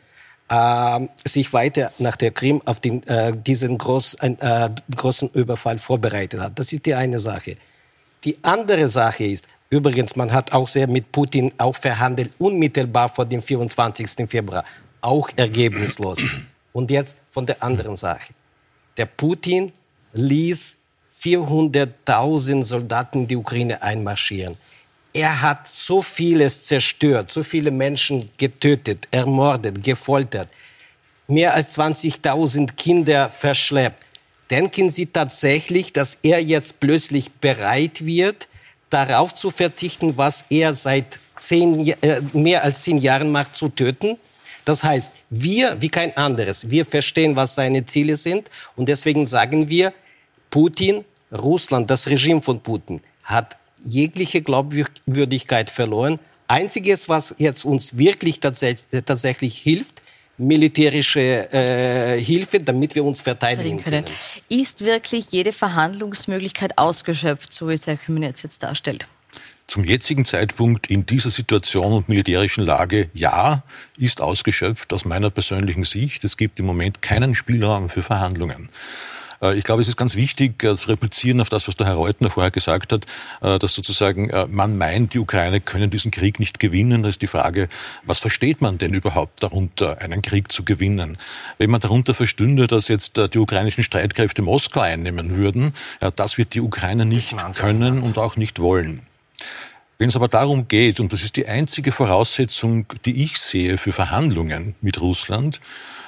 äh, sich weiter nach der Krim auf den, äh, diesen groß, äh, großen Überfall vorbereitet hat. Das ist die eine Sache. Die andere Sache ist, übrigens, man hat auch sehr mit Putin auch verhandelt, unmittelbar vor dem 24. Februar, auch ergebnislos. Und jetzt von der anderen Sache. Der Putin ließ 400.000 Soldaten in die Ukraine einmarschieren. Er hat so vieles zerstört, so viele Menschen getötet, ermordet, gefoltert, mehr als 20.000 Kinder verschleppt. Denken Sie tatsächlich, dass er jetzt plötzlich bereit wird, darauf zu verzichten, was er seit zehn, äh, mehr als zehn Jahren macht, zu töten? Das heißt, wir, wie kein anderes, wir verstehen, was seine Ziele sind und deswegen sagen wir, Putin Russland, das Regime von Putin, hat jegliche Glaubwürdigkeit verloren. Einziges, was jetzt uns wirklich tatsächlich, tatsächlich hilft, militärische äh, Hilfe, damit wir uns verteidigen können. Ist wirklich jede Verhandlungsmöglichkeit ausgeschöpft, so wie es Herr Kümenetz jetzt darstellt? Zum jetzigen Zeitpunkt in dieser Situation und militärischen Lage, ja, ist ausgeschöpft aus meiner persönlichen Sicht. Es gibt im Moment keinen Spielraum für Verhandlungen. Äh, ich glaube, es ist ganz wichtig äh, zu replizieren auf das, was der Herr Reutner vorher gesagt hat, äh, dass sozusagen man meint, die Ukraine können diesen Krieg nicht gewinnen. Da ist die Frage, was versteht man denn überhaupt darunter, einen Krieg zu gewinnen? Wenn man darunter verstünde, dass jetzt die ukrainischen Streitkräfte Moskau einnehmen würden, das wird die Ukraine nicht können und auch nicht wollen. Wenn es aber darum geht, und das ist die einzige Voraussetzung, die ich sehe für Verhandlungen mit Russland,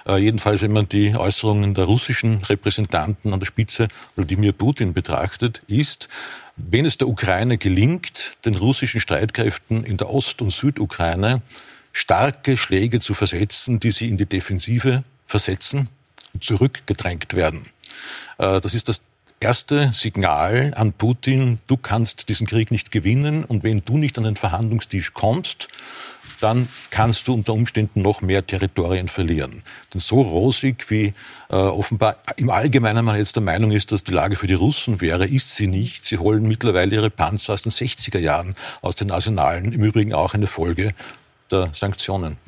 äh, jedenfalls wenn man die Äußerungen der russischen Repräsentanten an der Spitze Wladimir Putin betrachtet, ist, wenn es der Ukraine gelingt, den russischen Streitkräften in der Ost- und Südukraine starke Schläge zu versetzen, die sie in die Defensive versetzen und zurückgedrängt werden. Äh, das ist das erste Signal an Putin, du kannst diesen Krieg nicht gewinnen und wenn du nicht an den Verhandlungstisch kommst, dann kannst du unter Umständen noch mehr Territorien verlieren. Denn so rosig, wie äh, offenbar im Allgemeinen man jetzt der Meinung ist, dass die Lage für die Russen wäre, ist sie nicht. Sie holen mittlerweile ihre Panzer aus den 60er Jahren aus den Arsenalen, im Übrigen auch eine Folge der Sanktionen.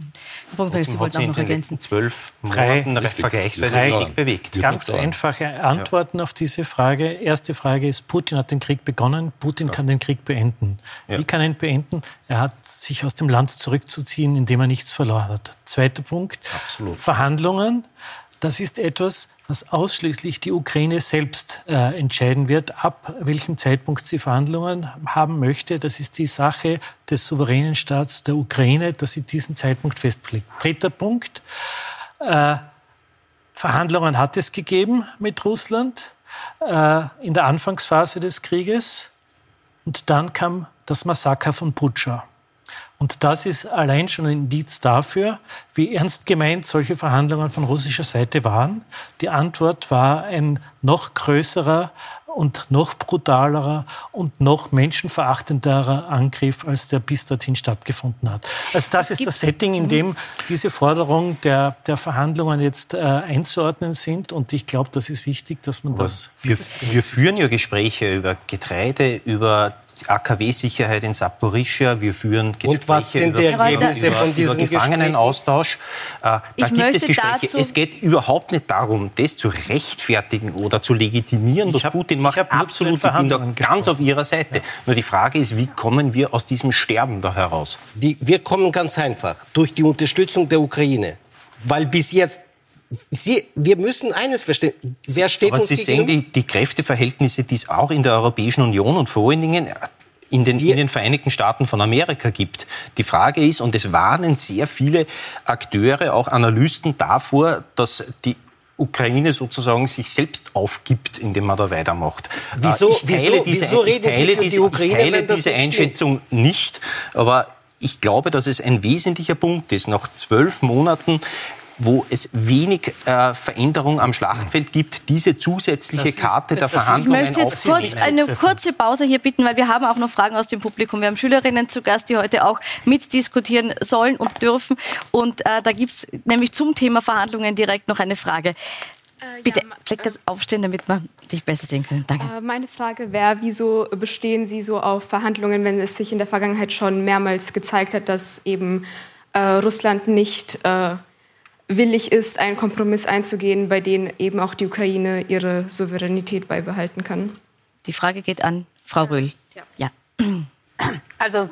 Herr Bonfeld, Sie wollten auch noch ergänzen. Zwölf Monaten drei, vergleichsweise drei, bewegt. Ganz einfache Antworten ja. auf diese Frage. Erste Frage ist, Putin hat den Krieg begonnen, Putin ja. kann den Krieg beenden. Ja. Wie kann er ihn beenden? Er hat sich aus dem Land zurückzuziehen, indem er nichts verloren hat. Zweiter Punkt, Absolut. Verhandlungen. Das ist etwas, was ausschließlich die Ukraine selbst äh, entscheiden wird, ab welchem Zeitpunkt sie Verhandlungen haben möchte. Das ist die Sache des souveränen Staats der Ukraine, dass sie diesen Zeitpunkt festlegt. Dritter Punkt. Äh, Verhandlungen hat es gegeben mit Russland äh, in der Anfangsphase des Krieges. Und dann kam das Massaker von Putscha. Und das ist allein schon ein Indiz dafür, wie ernst gemeint solche Verhandlungen von russischer Seite waren. Die Antwort war ein noch größerer und noch brutalerer und noch menschenverachtenderer Angriff, als der bis dorthin stattgefunden hat. Also das ist das Setting, in dem diese Forderungen der, der Verhandlungen jetzt äh, einzuordnen sind. Und ich glaube, das ist wichtig, dass man das... Wir, wir führen ja Gespräche über Getreide, über AKW-Sicherheit in Saporischia. Wir führen Gespräche Und was sind die Ergebnisse über, von diesem Gefangenenaustausch. Äh, da ich gibt es Gespräche. Es geht überhaupt nicht darum, das zu rechtfertigen oder zu legitimieren, was hab, Putin macht. Absolut, bin da ganz auf Ihrer Seite. Ja. Nur die Frage ist, wie kommen wir aus diesem Sterben da heraus? Die, wir kommen ganz einfach durch die Unterstützung der Ukraine. Weil bis jetzt Sie, wir müssen eines verstehen. Wer steht Aber uns Sie sehen die, die Kräfteverhältnisse, die es auch in der Europäischen Union und vor allen Dingen in den, in den, Vereinigten Staaten von Amerika gibt. Die Frage ist, und es warnen sehr viele Akteure, auch Analysten davor, dass die Ukraine sozusagen sich selbst aufgibt, indem man da weitermacht. Wieso, ich teile wieso, diese, wieso ich teile diese, die Ukraine, ich teile diese Einschätzung nicht, aber ich glaube, dass es ein wesentlicher Punkt ist. Nach zwölf Monaten wo es wenig äh, Veränderung am Schlachtfeld gibt, diese zusätzliche ist, Karte der Verhandlungen Ich möchte jetzt kurz eine kurze Pause hier bitten, weil wir haben auch noch Fragen aus dem Publikum. Wir haben Schülerinnen zu Gast, die heute auch mitdiskutieren sollen und dürfen. Und äh, da gibt es nämlich zum Thema Verhandlungen direkt noch eine Frage. Äh, Bitte ja, vielleicht aufstehen, damit wir dich besser sehen können. Danke. Äh, meine Frage wäre, wieso bestehen Sie so auf Verhandlungen, wenn es sich in der Vergangenheit schon mehrmals gezeigt hat, dass eben äh, Russland nicht äh, willig ist, einen Kompromiss einzugehen, bei dem eben auch die Ukraine ihre Souveränität beibehalten kann. Die Frage geht an Frau Röhl. Ja. ja. Also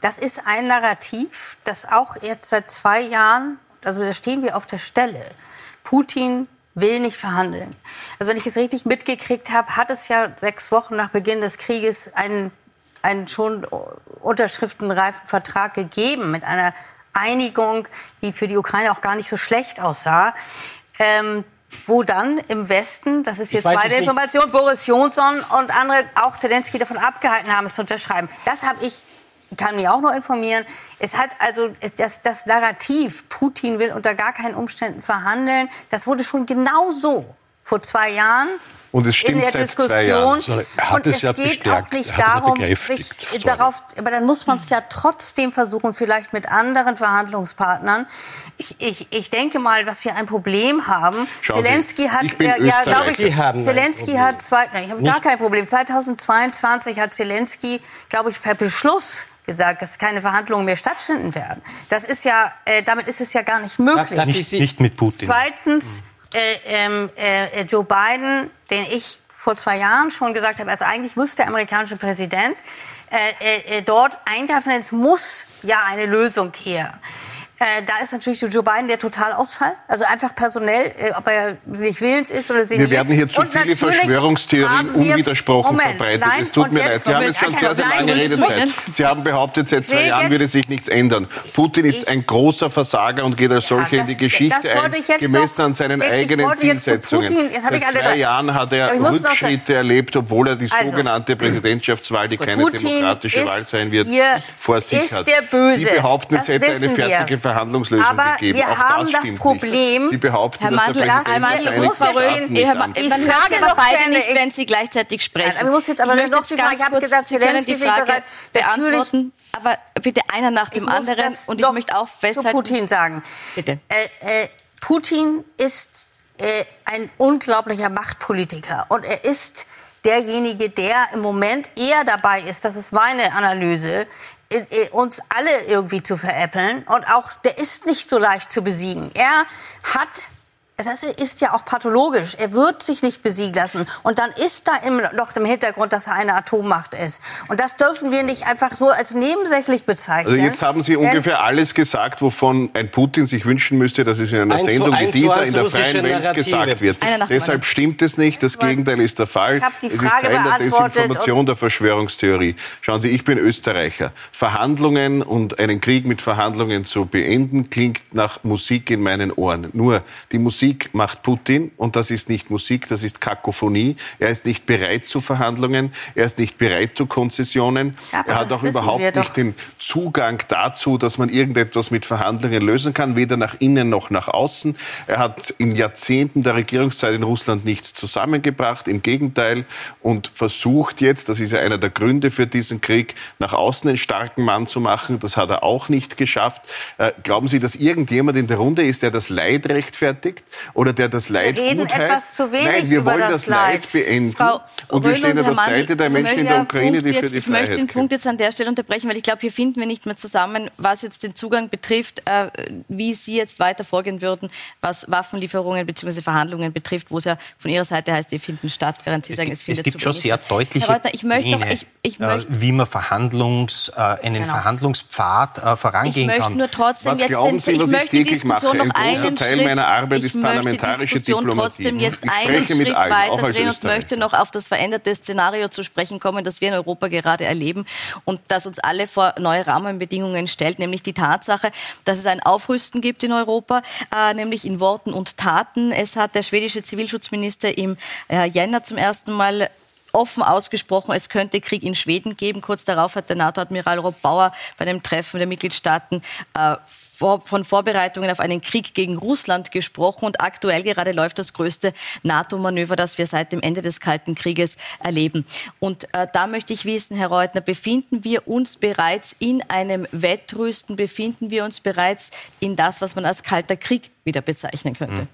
das ist ein Narrativ, das auch jetzt seit zwei Jahren, also da stehen wir auf der Stelle. Putin will nicht verhandeln. Also wenn ich es richtig mitgekriegt habe, hat es ja sechs Wochen nach Beginn des Krieges einen, einen schon unterschriftenreifen Vertrag gegeben mit einer Einigung, die für die Ukraine auch gar nicht so schlecht aussah. Ähm, wo dann im Westen, das ist jetzt meine Information, Boris Johnson und andere, auch Zelensky davon abgehalten haben, es zu unterschreiben. Das habe ich, kann mich auch noch informieren. Es hat also das, das Narrativ, Putin will unter gar keinen Umständen verhandeln, das wurde schon genau so vor zwei Jahren und es stimmt in der seit Diskussion. Zwei Jahren. und es, es ja geht auch nicht darum, sich darauf, aber dann muss man es ja trotzdem versuchen, vielleicht mit anderen Verhandlungspartnern. Ich, ich, ich denke mal, dass wir ein Problem haben. Schauen Zelensky hat, ja, ja glaube ich, Zelensky hat zwei, nein, ich habe gar kein Problem. 2022 hat Zelensky, glaube ich, per Beschluss gesagt, dass keine Verhandlungen mehr stattfinden werden. Das ist ja, äh, damit ist es ja gar nicht möglich. Nicht, nicht mit Putin. Zweitens, äh, ähm, äh, Joe Biden, den ich vor zwei Jahren schon gesagt habe, also eigentlich muss der amerikanische Präsident äh, äh, dort eingreifen, es muss ja eine Lösung her. Äh, da ist natürlich Joe Biden der Totalausfall. Also einfach personell, äh, ob er nicht willens ist oder sie Wir werden hier zu viele Verschwörungstheorien unwidersprochen Moment, verbreitet. Nein, es tut mir leid. Sie haben jetzt schon sehr, sehr lange Redezeit. Sie haben behauptet, seit zwei Jahren würde sich nichts ändern. Putin ist ein großer Versager und geht als solcher ja, in die Geschichte ein, gemessen an seinen eigenen Zielsetzungen. Putin, seit zwei Jahren hat er Rückschritte erlebt, obwohl er die also, sogenannte Präsidentschaftswahl, die keine Putin demokratische Wahl sein wird, vor sich hat. Sie behaupten, es hätte eine fertige Verhandlungslösung aber gegeben. wir Auch haben das, das Problem. Sie behaupten, Herr Mandl, dass der Präsident Herr Mandl, Frau Röhl, ich frage noch beide nicht, wenn Sie gleichzeitig sprechen. Nein, ich muss jetzt aber ich noch die Frage, ich habe gesagt, Zelensky ist bereit, beantworten. Aber bitte einer nach dem anderen. Und ich möchte auch festhalten. zu Putin sagen. Bitte. Äh, äh, Putin ist äh, ein unglaublicher Machtpolitiker. Und er ist derjenige, der im Moment eher dabei ist, das ist meine Analyse, uns alle irgendwie zu veräppeln. Und auch, der ist nicht so leicht zu besiegen. Er hat das ist ja auch pathologisch. Er wird sich nicht besiegen lassen. Und dann ist da im, noch im Hintergrund, dass er eine Atommacht ist. Und das dürfen wir nicht einfach so als nebensächlich bezeichnen. Also jetzt haben Sie ungefähr alles gesagt, wovon ein Putin sich wünschen müsste, dass es in einer ein Sendung wie dieser in der freien Welt Narrative. gesagt wird. Deshalb stimmt es nicht. Das Gegenteil ist der Fall. Ich die es ist Teil der Desinformation der Verschwörungstheorie. Schauen Sie, ich bin Österreicher. Verhandlungen und einen Krieg mit Verhandlungen zu beenden, klingt nach Musik in meinen Ohren. Nur die Musik Musik macht Putin und das ist nicht Musik, das ist Kakophonie. Er ist nicht bereit zu Verhandlungen, er ist nicht bereit zu Konzessionen. Ja, er hat auch überhaupt nicht den Zugang dazu, dass man irgendetwas mit Verhandlungen lösen kann, weder nach innen noch nach außen. Er hat in Jahrzehnten der Regierungszeit in Russland nichts zusammengebracht, im Gegenteil, und versucht jetzt, das ist ja einer der Gründe für diesen Krieg, nach außen einen starken Mann zu machen. Das hat er auch nicht geschafft. Äh, glauben Sie, dass irgendjemand in der Runde ist, der das Leid rechtfertigt? Oder der das Leid wir reden gut heißt. Etwas zu wenig Nein, wir über wollen das, Leid, Leid beenden. Frau und wir stehen an der Seite der Menschen in der Ukraine, die für die ich Freiheit Ich möchte den Punkt jetzt an der Stelle unterbrechen, weil ich glaube, hier finden wir nicht mehr zusammen, was jetzt den Zugang betrifft, äh, wie Sie jetzt weiter vorgehen würden, was Waffenlieferungen bzw. Verhandlungen betrifft, wo es ja von Ihrer Seite heißt, die finden statt, während Sie es sagen, gibt, es findet Es gibt schon sehr deutliche Reuter, ich möchte Linie, auch, ich, ich äh, möchte, wie man Verhandlungs, äh, einen Genau. Verhandlungspfad äh, vorangehen ich kann. möchte nur trotzdem Was jetzt glauben den, Sie, ich was ich möchte die mache? Diskussion noch Ein großer einen Teil Schritt, meiner Arbeit ich ist möchte die Diskussion Diplomatie. trotzdem jetzt Ich einen Schritt weiter drehen und möchte noch auf das veränderte Szenario zu sprechen kommen, das wir in Europa gerade erleben und das uns alle vor neue Rahmenbedingungen stellt, nämlich die Tatsache, dass es ein Aufrüsten gibt in Europa, äh, nämlich in Worten und Taten. Es hat der schwedische Zivilschutzminister im äh, Jänner zum ersten Mal offen ausgesprochen, es könnte Krieg in Schweden geben. Kurz darauf hat der NATO-Admiral Rob Bauer bei dem Treffen der Mitgliedstaaten äh, von Vorbereitungen auf einen Krieg gegen Russland gesprochen. Und aktuell gerade läuft das größte NATO-Manöver, das wir seit dem Ende des Kalten Krieges erleben. Und äh, da möchte ich wissen, Herr Reutner, befinden wir uns bereits in einem Wettrüsten? Befinden wir uns bereits in das, was man als Kalter Krieg wieder bezeichnen könnte?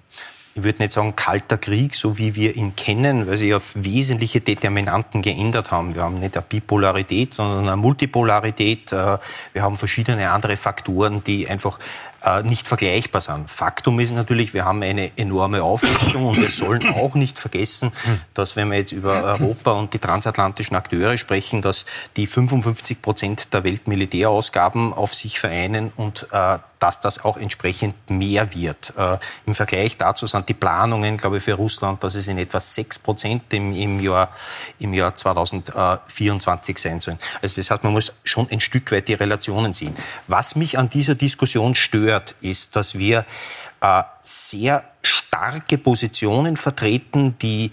Ich würde nicht sagen kalter Krieg, so wie wir ihn kennen, weil sich auf wesentliche Determinanten geändert haben. Wir haben nicht eine Bipolarität, sondern eine Multipolarität. Äh, Wir haben verschiedene andere Faktoren, die einfach äh, nicht vergleichbar sind. Faktum ist natürlich, wir haben eine enorme Aufrüstung und wir sollen <coughs> auch nicht vergessen, dass wenn wir jetzt über Europa und die transatlantischen Akteure sprechen, dass die 55 Prozent der Weltmilitärausgaben auf sich vereinen und äh, dass das auch entsprechend mehr wird. Äh, Im Vergleich dazu sind die Planungen, glaube ich, für Russland, dass es in etwa 6 Prozent im, im, Jahr, im Jahr 2024 sein sollen. Also das heißt, man muss schon ein Stück weit die Relationen sehen. Was mich an dieser Diskussion stört, ist, dass wir äh, sehr starke Positionen vertreten, die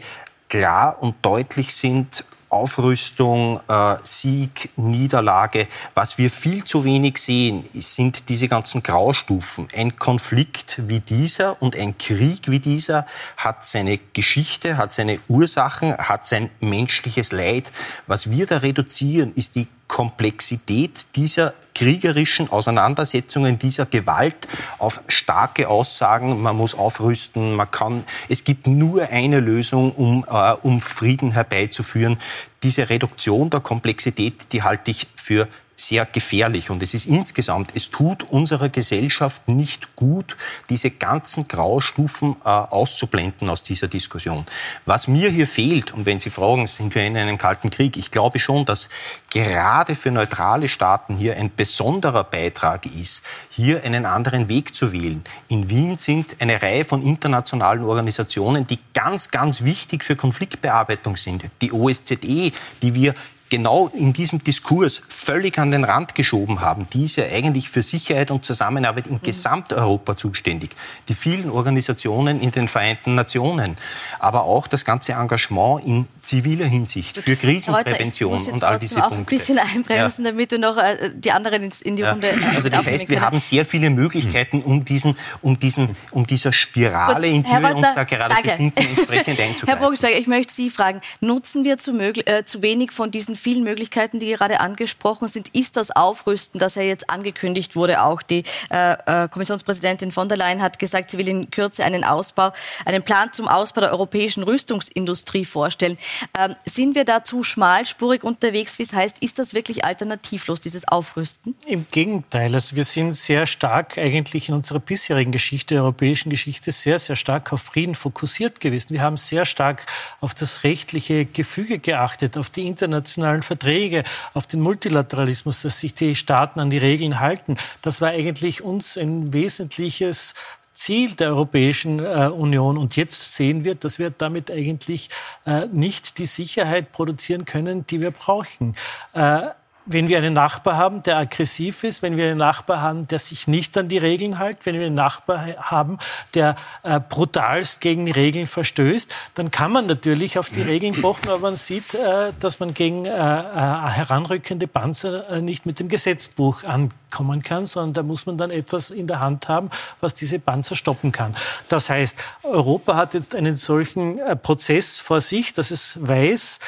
klar und deutlich sind, Aufrüstung, äh, Sieg, Niederlage. Was wir viel zu wenig sehen, sind diese ganzen Graustufen. Ein Konflikt wie dieser und ein Krieg wie dieser hat seine Geschichte, hat seine Ursachen, hat sein menschliches Leid. Was wir da reduzieren, ist die Komplexität dieser kriegerischen Auseinandersetzungen, dieser Gewalt auf starke Aussagen, man muss aufrüsten, man kann, es gibt nur eine Lösung, um, äh, um Frieden herbeizuführen. Diese Reduktion der Komplexität, die halte ich für sehr gefährlich und es ist insgesamt, es tut unserer Gesellschaft nicht gut, diese ganzen Graustufen äh, auszublenden aus dieser Diskussion. Was mir hier fehlt, und wenn Sie fragen, sind wir in einem kalten Krieg, ich glaube schon, dass gerade für neutrale Staaten hier ein besonderer Beitrag ist, hier einen anderen Weg zu wählen. In Wien sind eine Reihe von internationalen Organisationen, die ganz, ganz wichtig für Konfliktbearbeitung sind. Die OSZE, die wir genau in diesem Diskurs völlig an den Rand geschoben haben. Die ist ja eigentlich für Sicherheit und Zusammenarbeit in mhm. Gesamteuropa zuständig. Die vielen Organisationen in den Vereinten Nationen, aber auch das ganze Engagement in ziviler Hinsicht für Krisenprävention Reuter, und all diese auch Punkte. ein bisschen einbremsen, ja. damit du noch äh, die anderen in die ja. Runde. Also das heißt, wir haben sehr viele Möglichkeiten, um diesen, um diesen, um dieser Spirale, Gut, in die Herr wir uns da gerade danke. befinden, entsprechend <laughs> einzugreifen. Herr Vogelsberger, ich möchte Sie fragen: Nutzen wir zu, äh, zu wenig von diesen vielen Möglichkeiten, die gerade angesprochen sind? Ist das Aufrüsten, das ja jetzt angekündigt wurde? Auch die äh, äh, Kommissionspräsidentin von der Leyen hat gesagt, sie will in Kürze einen Ausbau, einen Plan zum Ausbau der europäischen Rüstungsindustrie vorstellen. Ähm, sind wir da zu schmalspurig unterwegs, wie es heißt? Ist das wirklich alternativlos, dieses Aufrüsten? Im Gegenteil. Also wir sind sehr stark eigentlich in unserer bisherigen Geschichte, europäischen Geschichte, sehr, sehr stark auf Frieden fokussiert gewesen. Wir haben sehr stark auf das rechtliche Gefüge geachtet, auf die internationalen Verträge, auf den Multilateralismus, dass sich die Staaten an die Regeln halten. Das war eigentlich uns ein wesentliches Ziel der Europäischen äh, Union. Und jetzt sehen wir, dass wir damit eigentlich äh, nicht die Sicherheit produzieren können, die wir brauchen. Äh, wenn wir einen Nachbar haben, der aggressiv ist, wenn wir einen Nachbar haben, der sich nicht an die Regeln hält, wenn wir einen Nachbar haben, der äh, brutalst gegen die Regeln verstößt, dann kann man natürlich auf die Regeln pochen, aber man sieht, äh, dass man gegen äh, äh heranrückende Panzer äh, nicht mit dem Gesetzbuch ankommen kann, sondern da muss man dann etwas in der Hand haben, was diese Panzer stoppen kann. Das heißt, Europa hat jetzt einen solchen äh, Prozess vor sich, dass es weiß,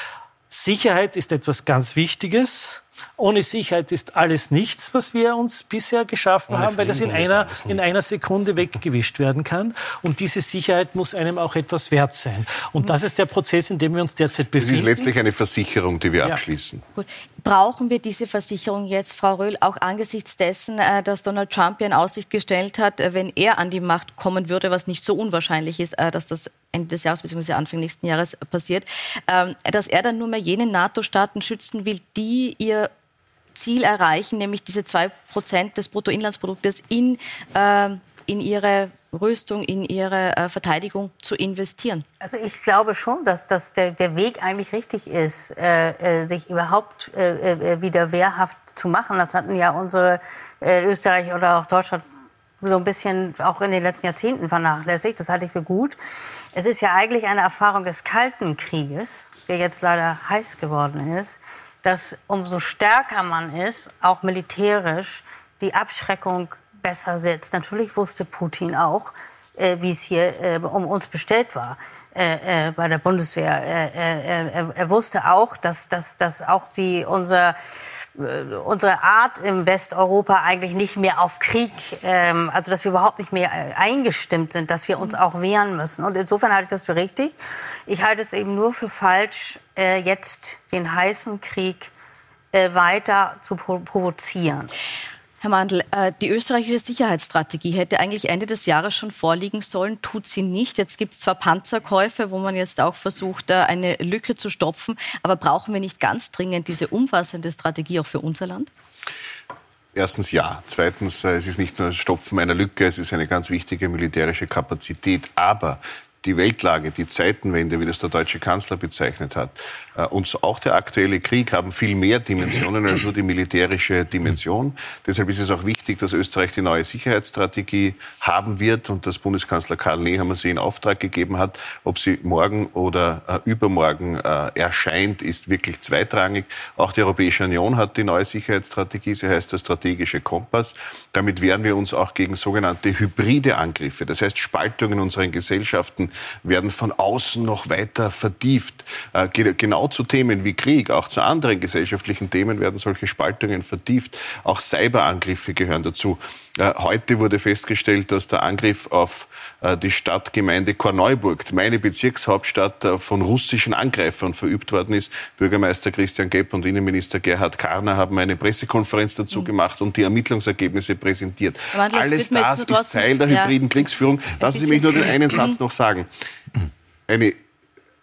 Sicherheit ist etwas ganz Wichtiges. Ohne Sicherheit ist alles nichts, was wir uns bisher geschaffen Ohne haben, weil das in einer, in einer Sekunde weggewischt werden kann. Und diese Sicherheit muss einem auch etwas wert sein. Und das ist der Prozess, in dem wir uns derzeit befinden. Es ist letztlich eine Versicherung, die wir ja. abschließen. Gut. Brauchen wir diese Versicherung jetzt, Frau Röhl, auch angesichts dessen, äh, dass Donald Trump ja in Aussicht gestellt hat, äh, wenn er an die Macht kommen würde, was nicht so unwahrscheinlich ist, äh, dass das Ende des Jahres bzw. Anfang nächsten Jahres passiert, ähm, dass er dann nur mehr jene NATO-Staaten schützen will, die ihr Ziel erreichen, nämlich diese 2% des Bruttoinlandsproduktes in, äh, in ihre Rüstung, in ihre äh, Verteidigung zu investieren? Also ich glaube schon, dass, dass der, der Weg eigentlich richtig ist, äh, äh sich überhaupt äh, äh, wieder wehrhaft zu machen. Das hatten ja unsere Österreich oder auch Deutschland so ein bisschen auch in den letzten Jahrzehnten vernachlässigt. Das halte ich für gut. Es ist ja eigentlich eine Erfahrung des Kalten Krieges, der jetzt leider heiß geworden ist, dass umso stärker man ist, auch militärisch, die Abschreckung besser sitzt. Natürlich wusste Putin auch, äh, wie es hier äh, um uns bestellt war äh, äh bei der Bundeswehr. Äh, äh, er, er, wusste auch, dass, dass, dass auch die, unser, unsere Art im Westeuropa eigentlich nicht mehr auf Krieg, ähm, also dass wir überhaupt nicht mehr eingestimmt sind, dass wir uns auch wehren müssen. Und insofern halte ich das für richtig. Ich halte es eben nur für falsch, äh, jetzt den heißen Krieg äh, weiter zu provozieren. Herr Mandl, äh, die österreichische Sicherheitsstrategie hätte eigentlich Ende des Jahres schon vorliegen sollen, tut sie nicht. Jetzt gibt es zwar Panzerkäufe, wo man jetzt auch versucht, eine Lücke zu stopfen, aber brauchen wir nicht ganz dringend diese umfassende Strategie auch für unser Land? Erstens ja. Zweitens, es ist nicht nur das Stopfen einer Lücke, es ist eine ganz wichtige militärische Kapazität. Aber die Weltlage, die Zeitenwende, wie das der deutsche Kanzler bezeichnet hat, äh, und auch der aktuelle Krieg haben viel mehr Dimensionen als nur die militärische Dimension. Deshalb ist es auch wichtig, dass Österreich die neue Sicherheitsstrategie haben wird und dass Bundeskanzler Karl Nehammer sie in Auftrag gegeben hat. Ob sie morgen oder äh, übermorgen äh, erscheint, ist wirklich zweitrangig. Auch die Europäische Union hat die neue Sicherheitsstrategie, sie heißt der strategische Kompass. Damit wehren wir uns auch gegen sogenannte hybride Angriffe, das heißt Spaltungen in unseren Gesellschaften, werden von außen noch weiter vertieft. Äh, genau zu Themen wie Krieg, auch zu anderen gesellschaftlichen Themen werden solche Spaltungen vertieft. Auch Cyberangriffe gehören dazu. Äh, heute wurde festgestellt, dass der Angriff auf äh, die Stadtgemeinde Korneuburg, meine Bezirkshauptstadt, äh, von russischen Angreifern verübt worden ist. Bürgermeister Christian Gepp und Innenminister Gerhard Karner haben eine Pressekonferenz dazu mhm. gemacht und die Ermittlungsergebnisse präsentiert. Alles das ist Teil der hybriden ja. Kriegsführung. Lassen Sie mich nur den einen Satz noch sagen. Eine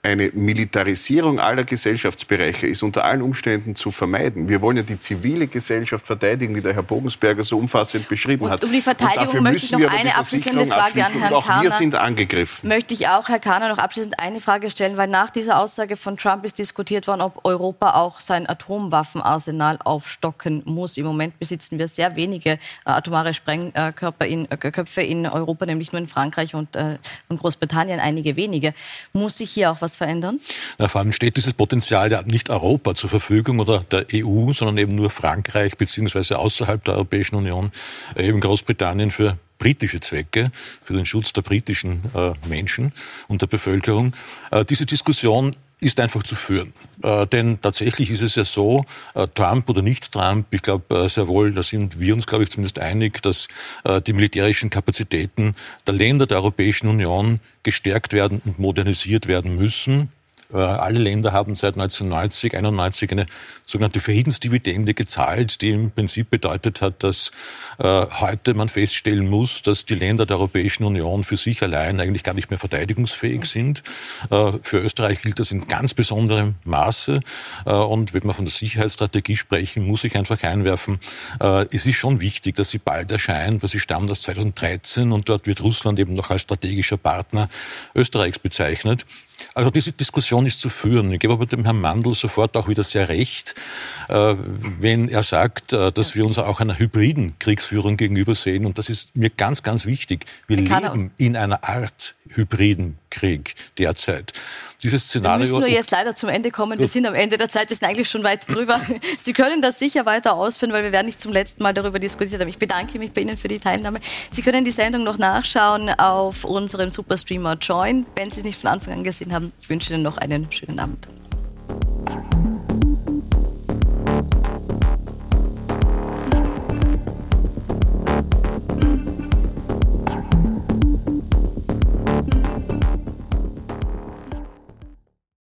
eine Militarisierung aller Gesellschaftsbereiche ist unter allen Umständen zu vermeiden. Wir wollen ja die zivile Gesellschaft verteidigen, wie der Herr Bogensberger so umfassend beschrieben und hat. Um die Verteidigung möchte ich noch eine abschließende Frage an Herrn auch Kahner. wir sind angegriffen. Möchte ich auch, Herr Kahner, noch abschließend eine Frage stellen, weil nach dieser Aussage von Trump ist diskutiert worden, ob Europa auch sein Atomwaffenarsenal aufstocken muss. Im Moment besitzen wir sehr wenige äh, atomare Sprengköpfe in, äh, Köpfe in Europa, nämlich nur in Frankreich und, äh, und Großbritannien, einige wenige. Muss sich hier auch was etwas verändern? Na, vor allem steht dieses Potenzial ja nicht Europa zur Verfügung oder der EU, sondern eben nur Frankreich beziehungsweise außerhalb der Europäischen Union, äh, eben Großbritannien für britische Zwecke, für den Schutz der britischen äh, Menschen und der Bevölkerung. Äh, diese Diskussion ist einfach zu führen. Äh, denn tatsächlich ist es ja so, äh, Trump oder nicht Trump, ich glaube äh, sehr wohl, da sind wir uns, glaube ich, zumindest einig, dass äh, die militärischen Kapazitäten der Länder der Europäischen Union gestärkt werden und modernisiert werden müssen. Äh, alle Länder haben seit 1990, 91 eine sogenannte Friedensdividende gezahlt, die im Prinzip bedeutet hat, dass äh, heute man feststellen muss, dass die Länder der Europäischen Union für sich allein eigentlich gar nicht mehr verteidigungsfähig sind. Äh, für Österreich gilt das in ganz besonderem Maße. Und wenn wir von der Sicherheitsstrategie sprechen, muss ich einfach einwerfen, es ist schon wichtig, dass sie bald erscheint, weil sie stammt aus 2013 und dort wird Russland eben noch als strategischer Partner Österreichs bezeichnet. Also diese Diskussion ist zu führen. Ich gebe aber dem Herrn Mandl sofort auch wieder sehr recht, äh, wenn er sagt, äh, dass wir uns auch einer hybriden Kriegsführung gegenüber sehen. Und das ist mir ganz, ganz wichtig. Wir leben in einer Art hybriden Krieg derzeit. Dieses Szenario. Wir müssen nur jetzt leider zum Ende kommen. Wir sind am Ende der Zeit, wir sind eigentlich schon weit drüber. <laughs> Sie können das sicher weiter ausführen, weil wir werden nicht zum letzten Mal darüber diskutiert haben. Ich bedanke mich bei Ihnen für die Teilnahme. Sie können die Sendung noch nachschauen auf unserem Superstreamer Join, wenn Sie es nicht von Anfang an gesehen haben. Ich wünsche Ihnen noch einen schönen Abend.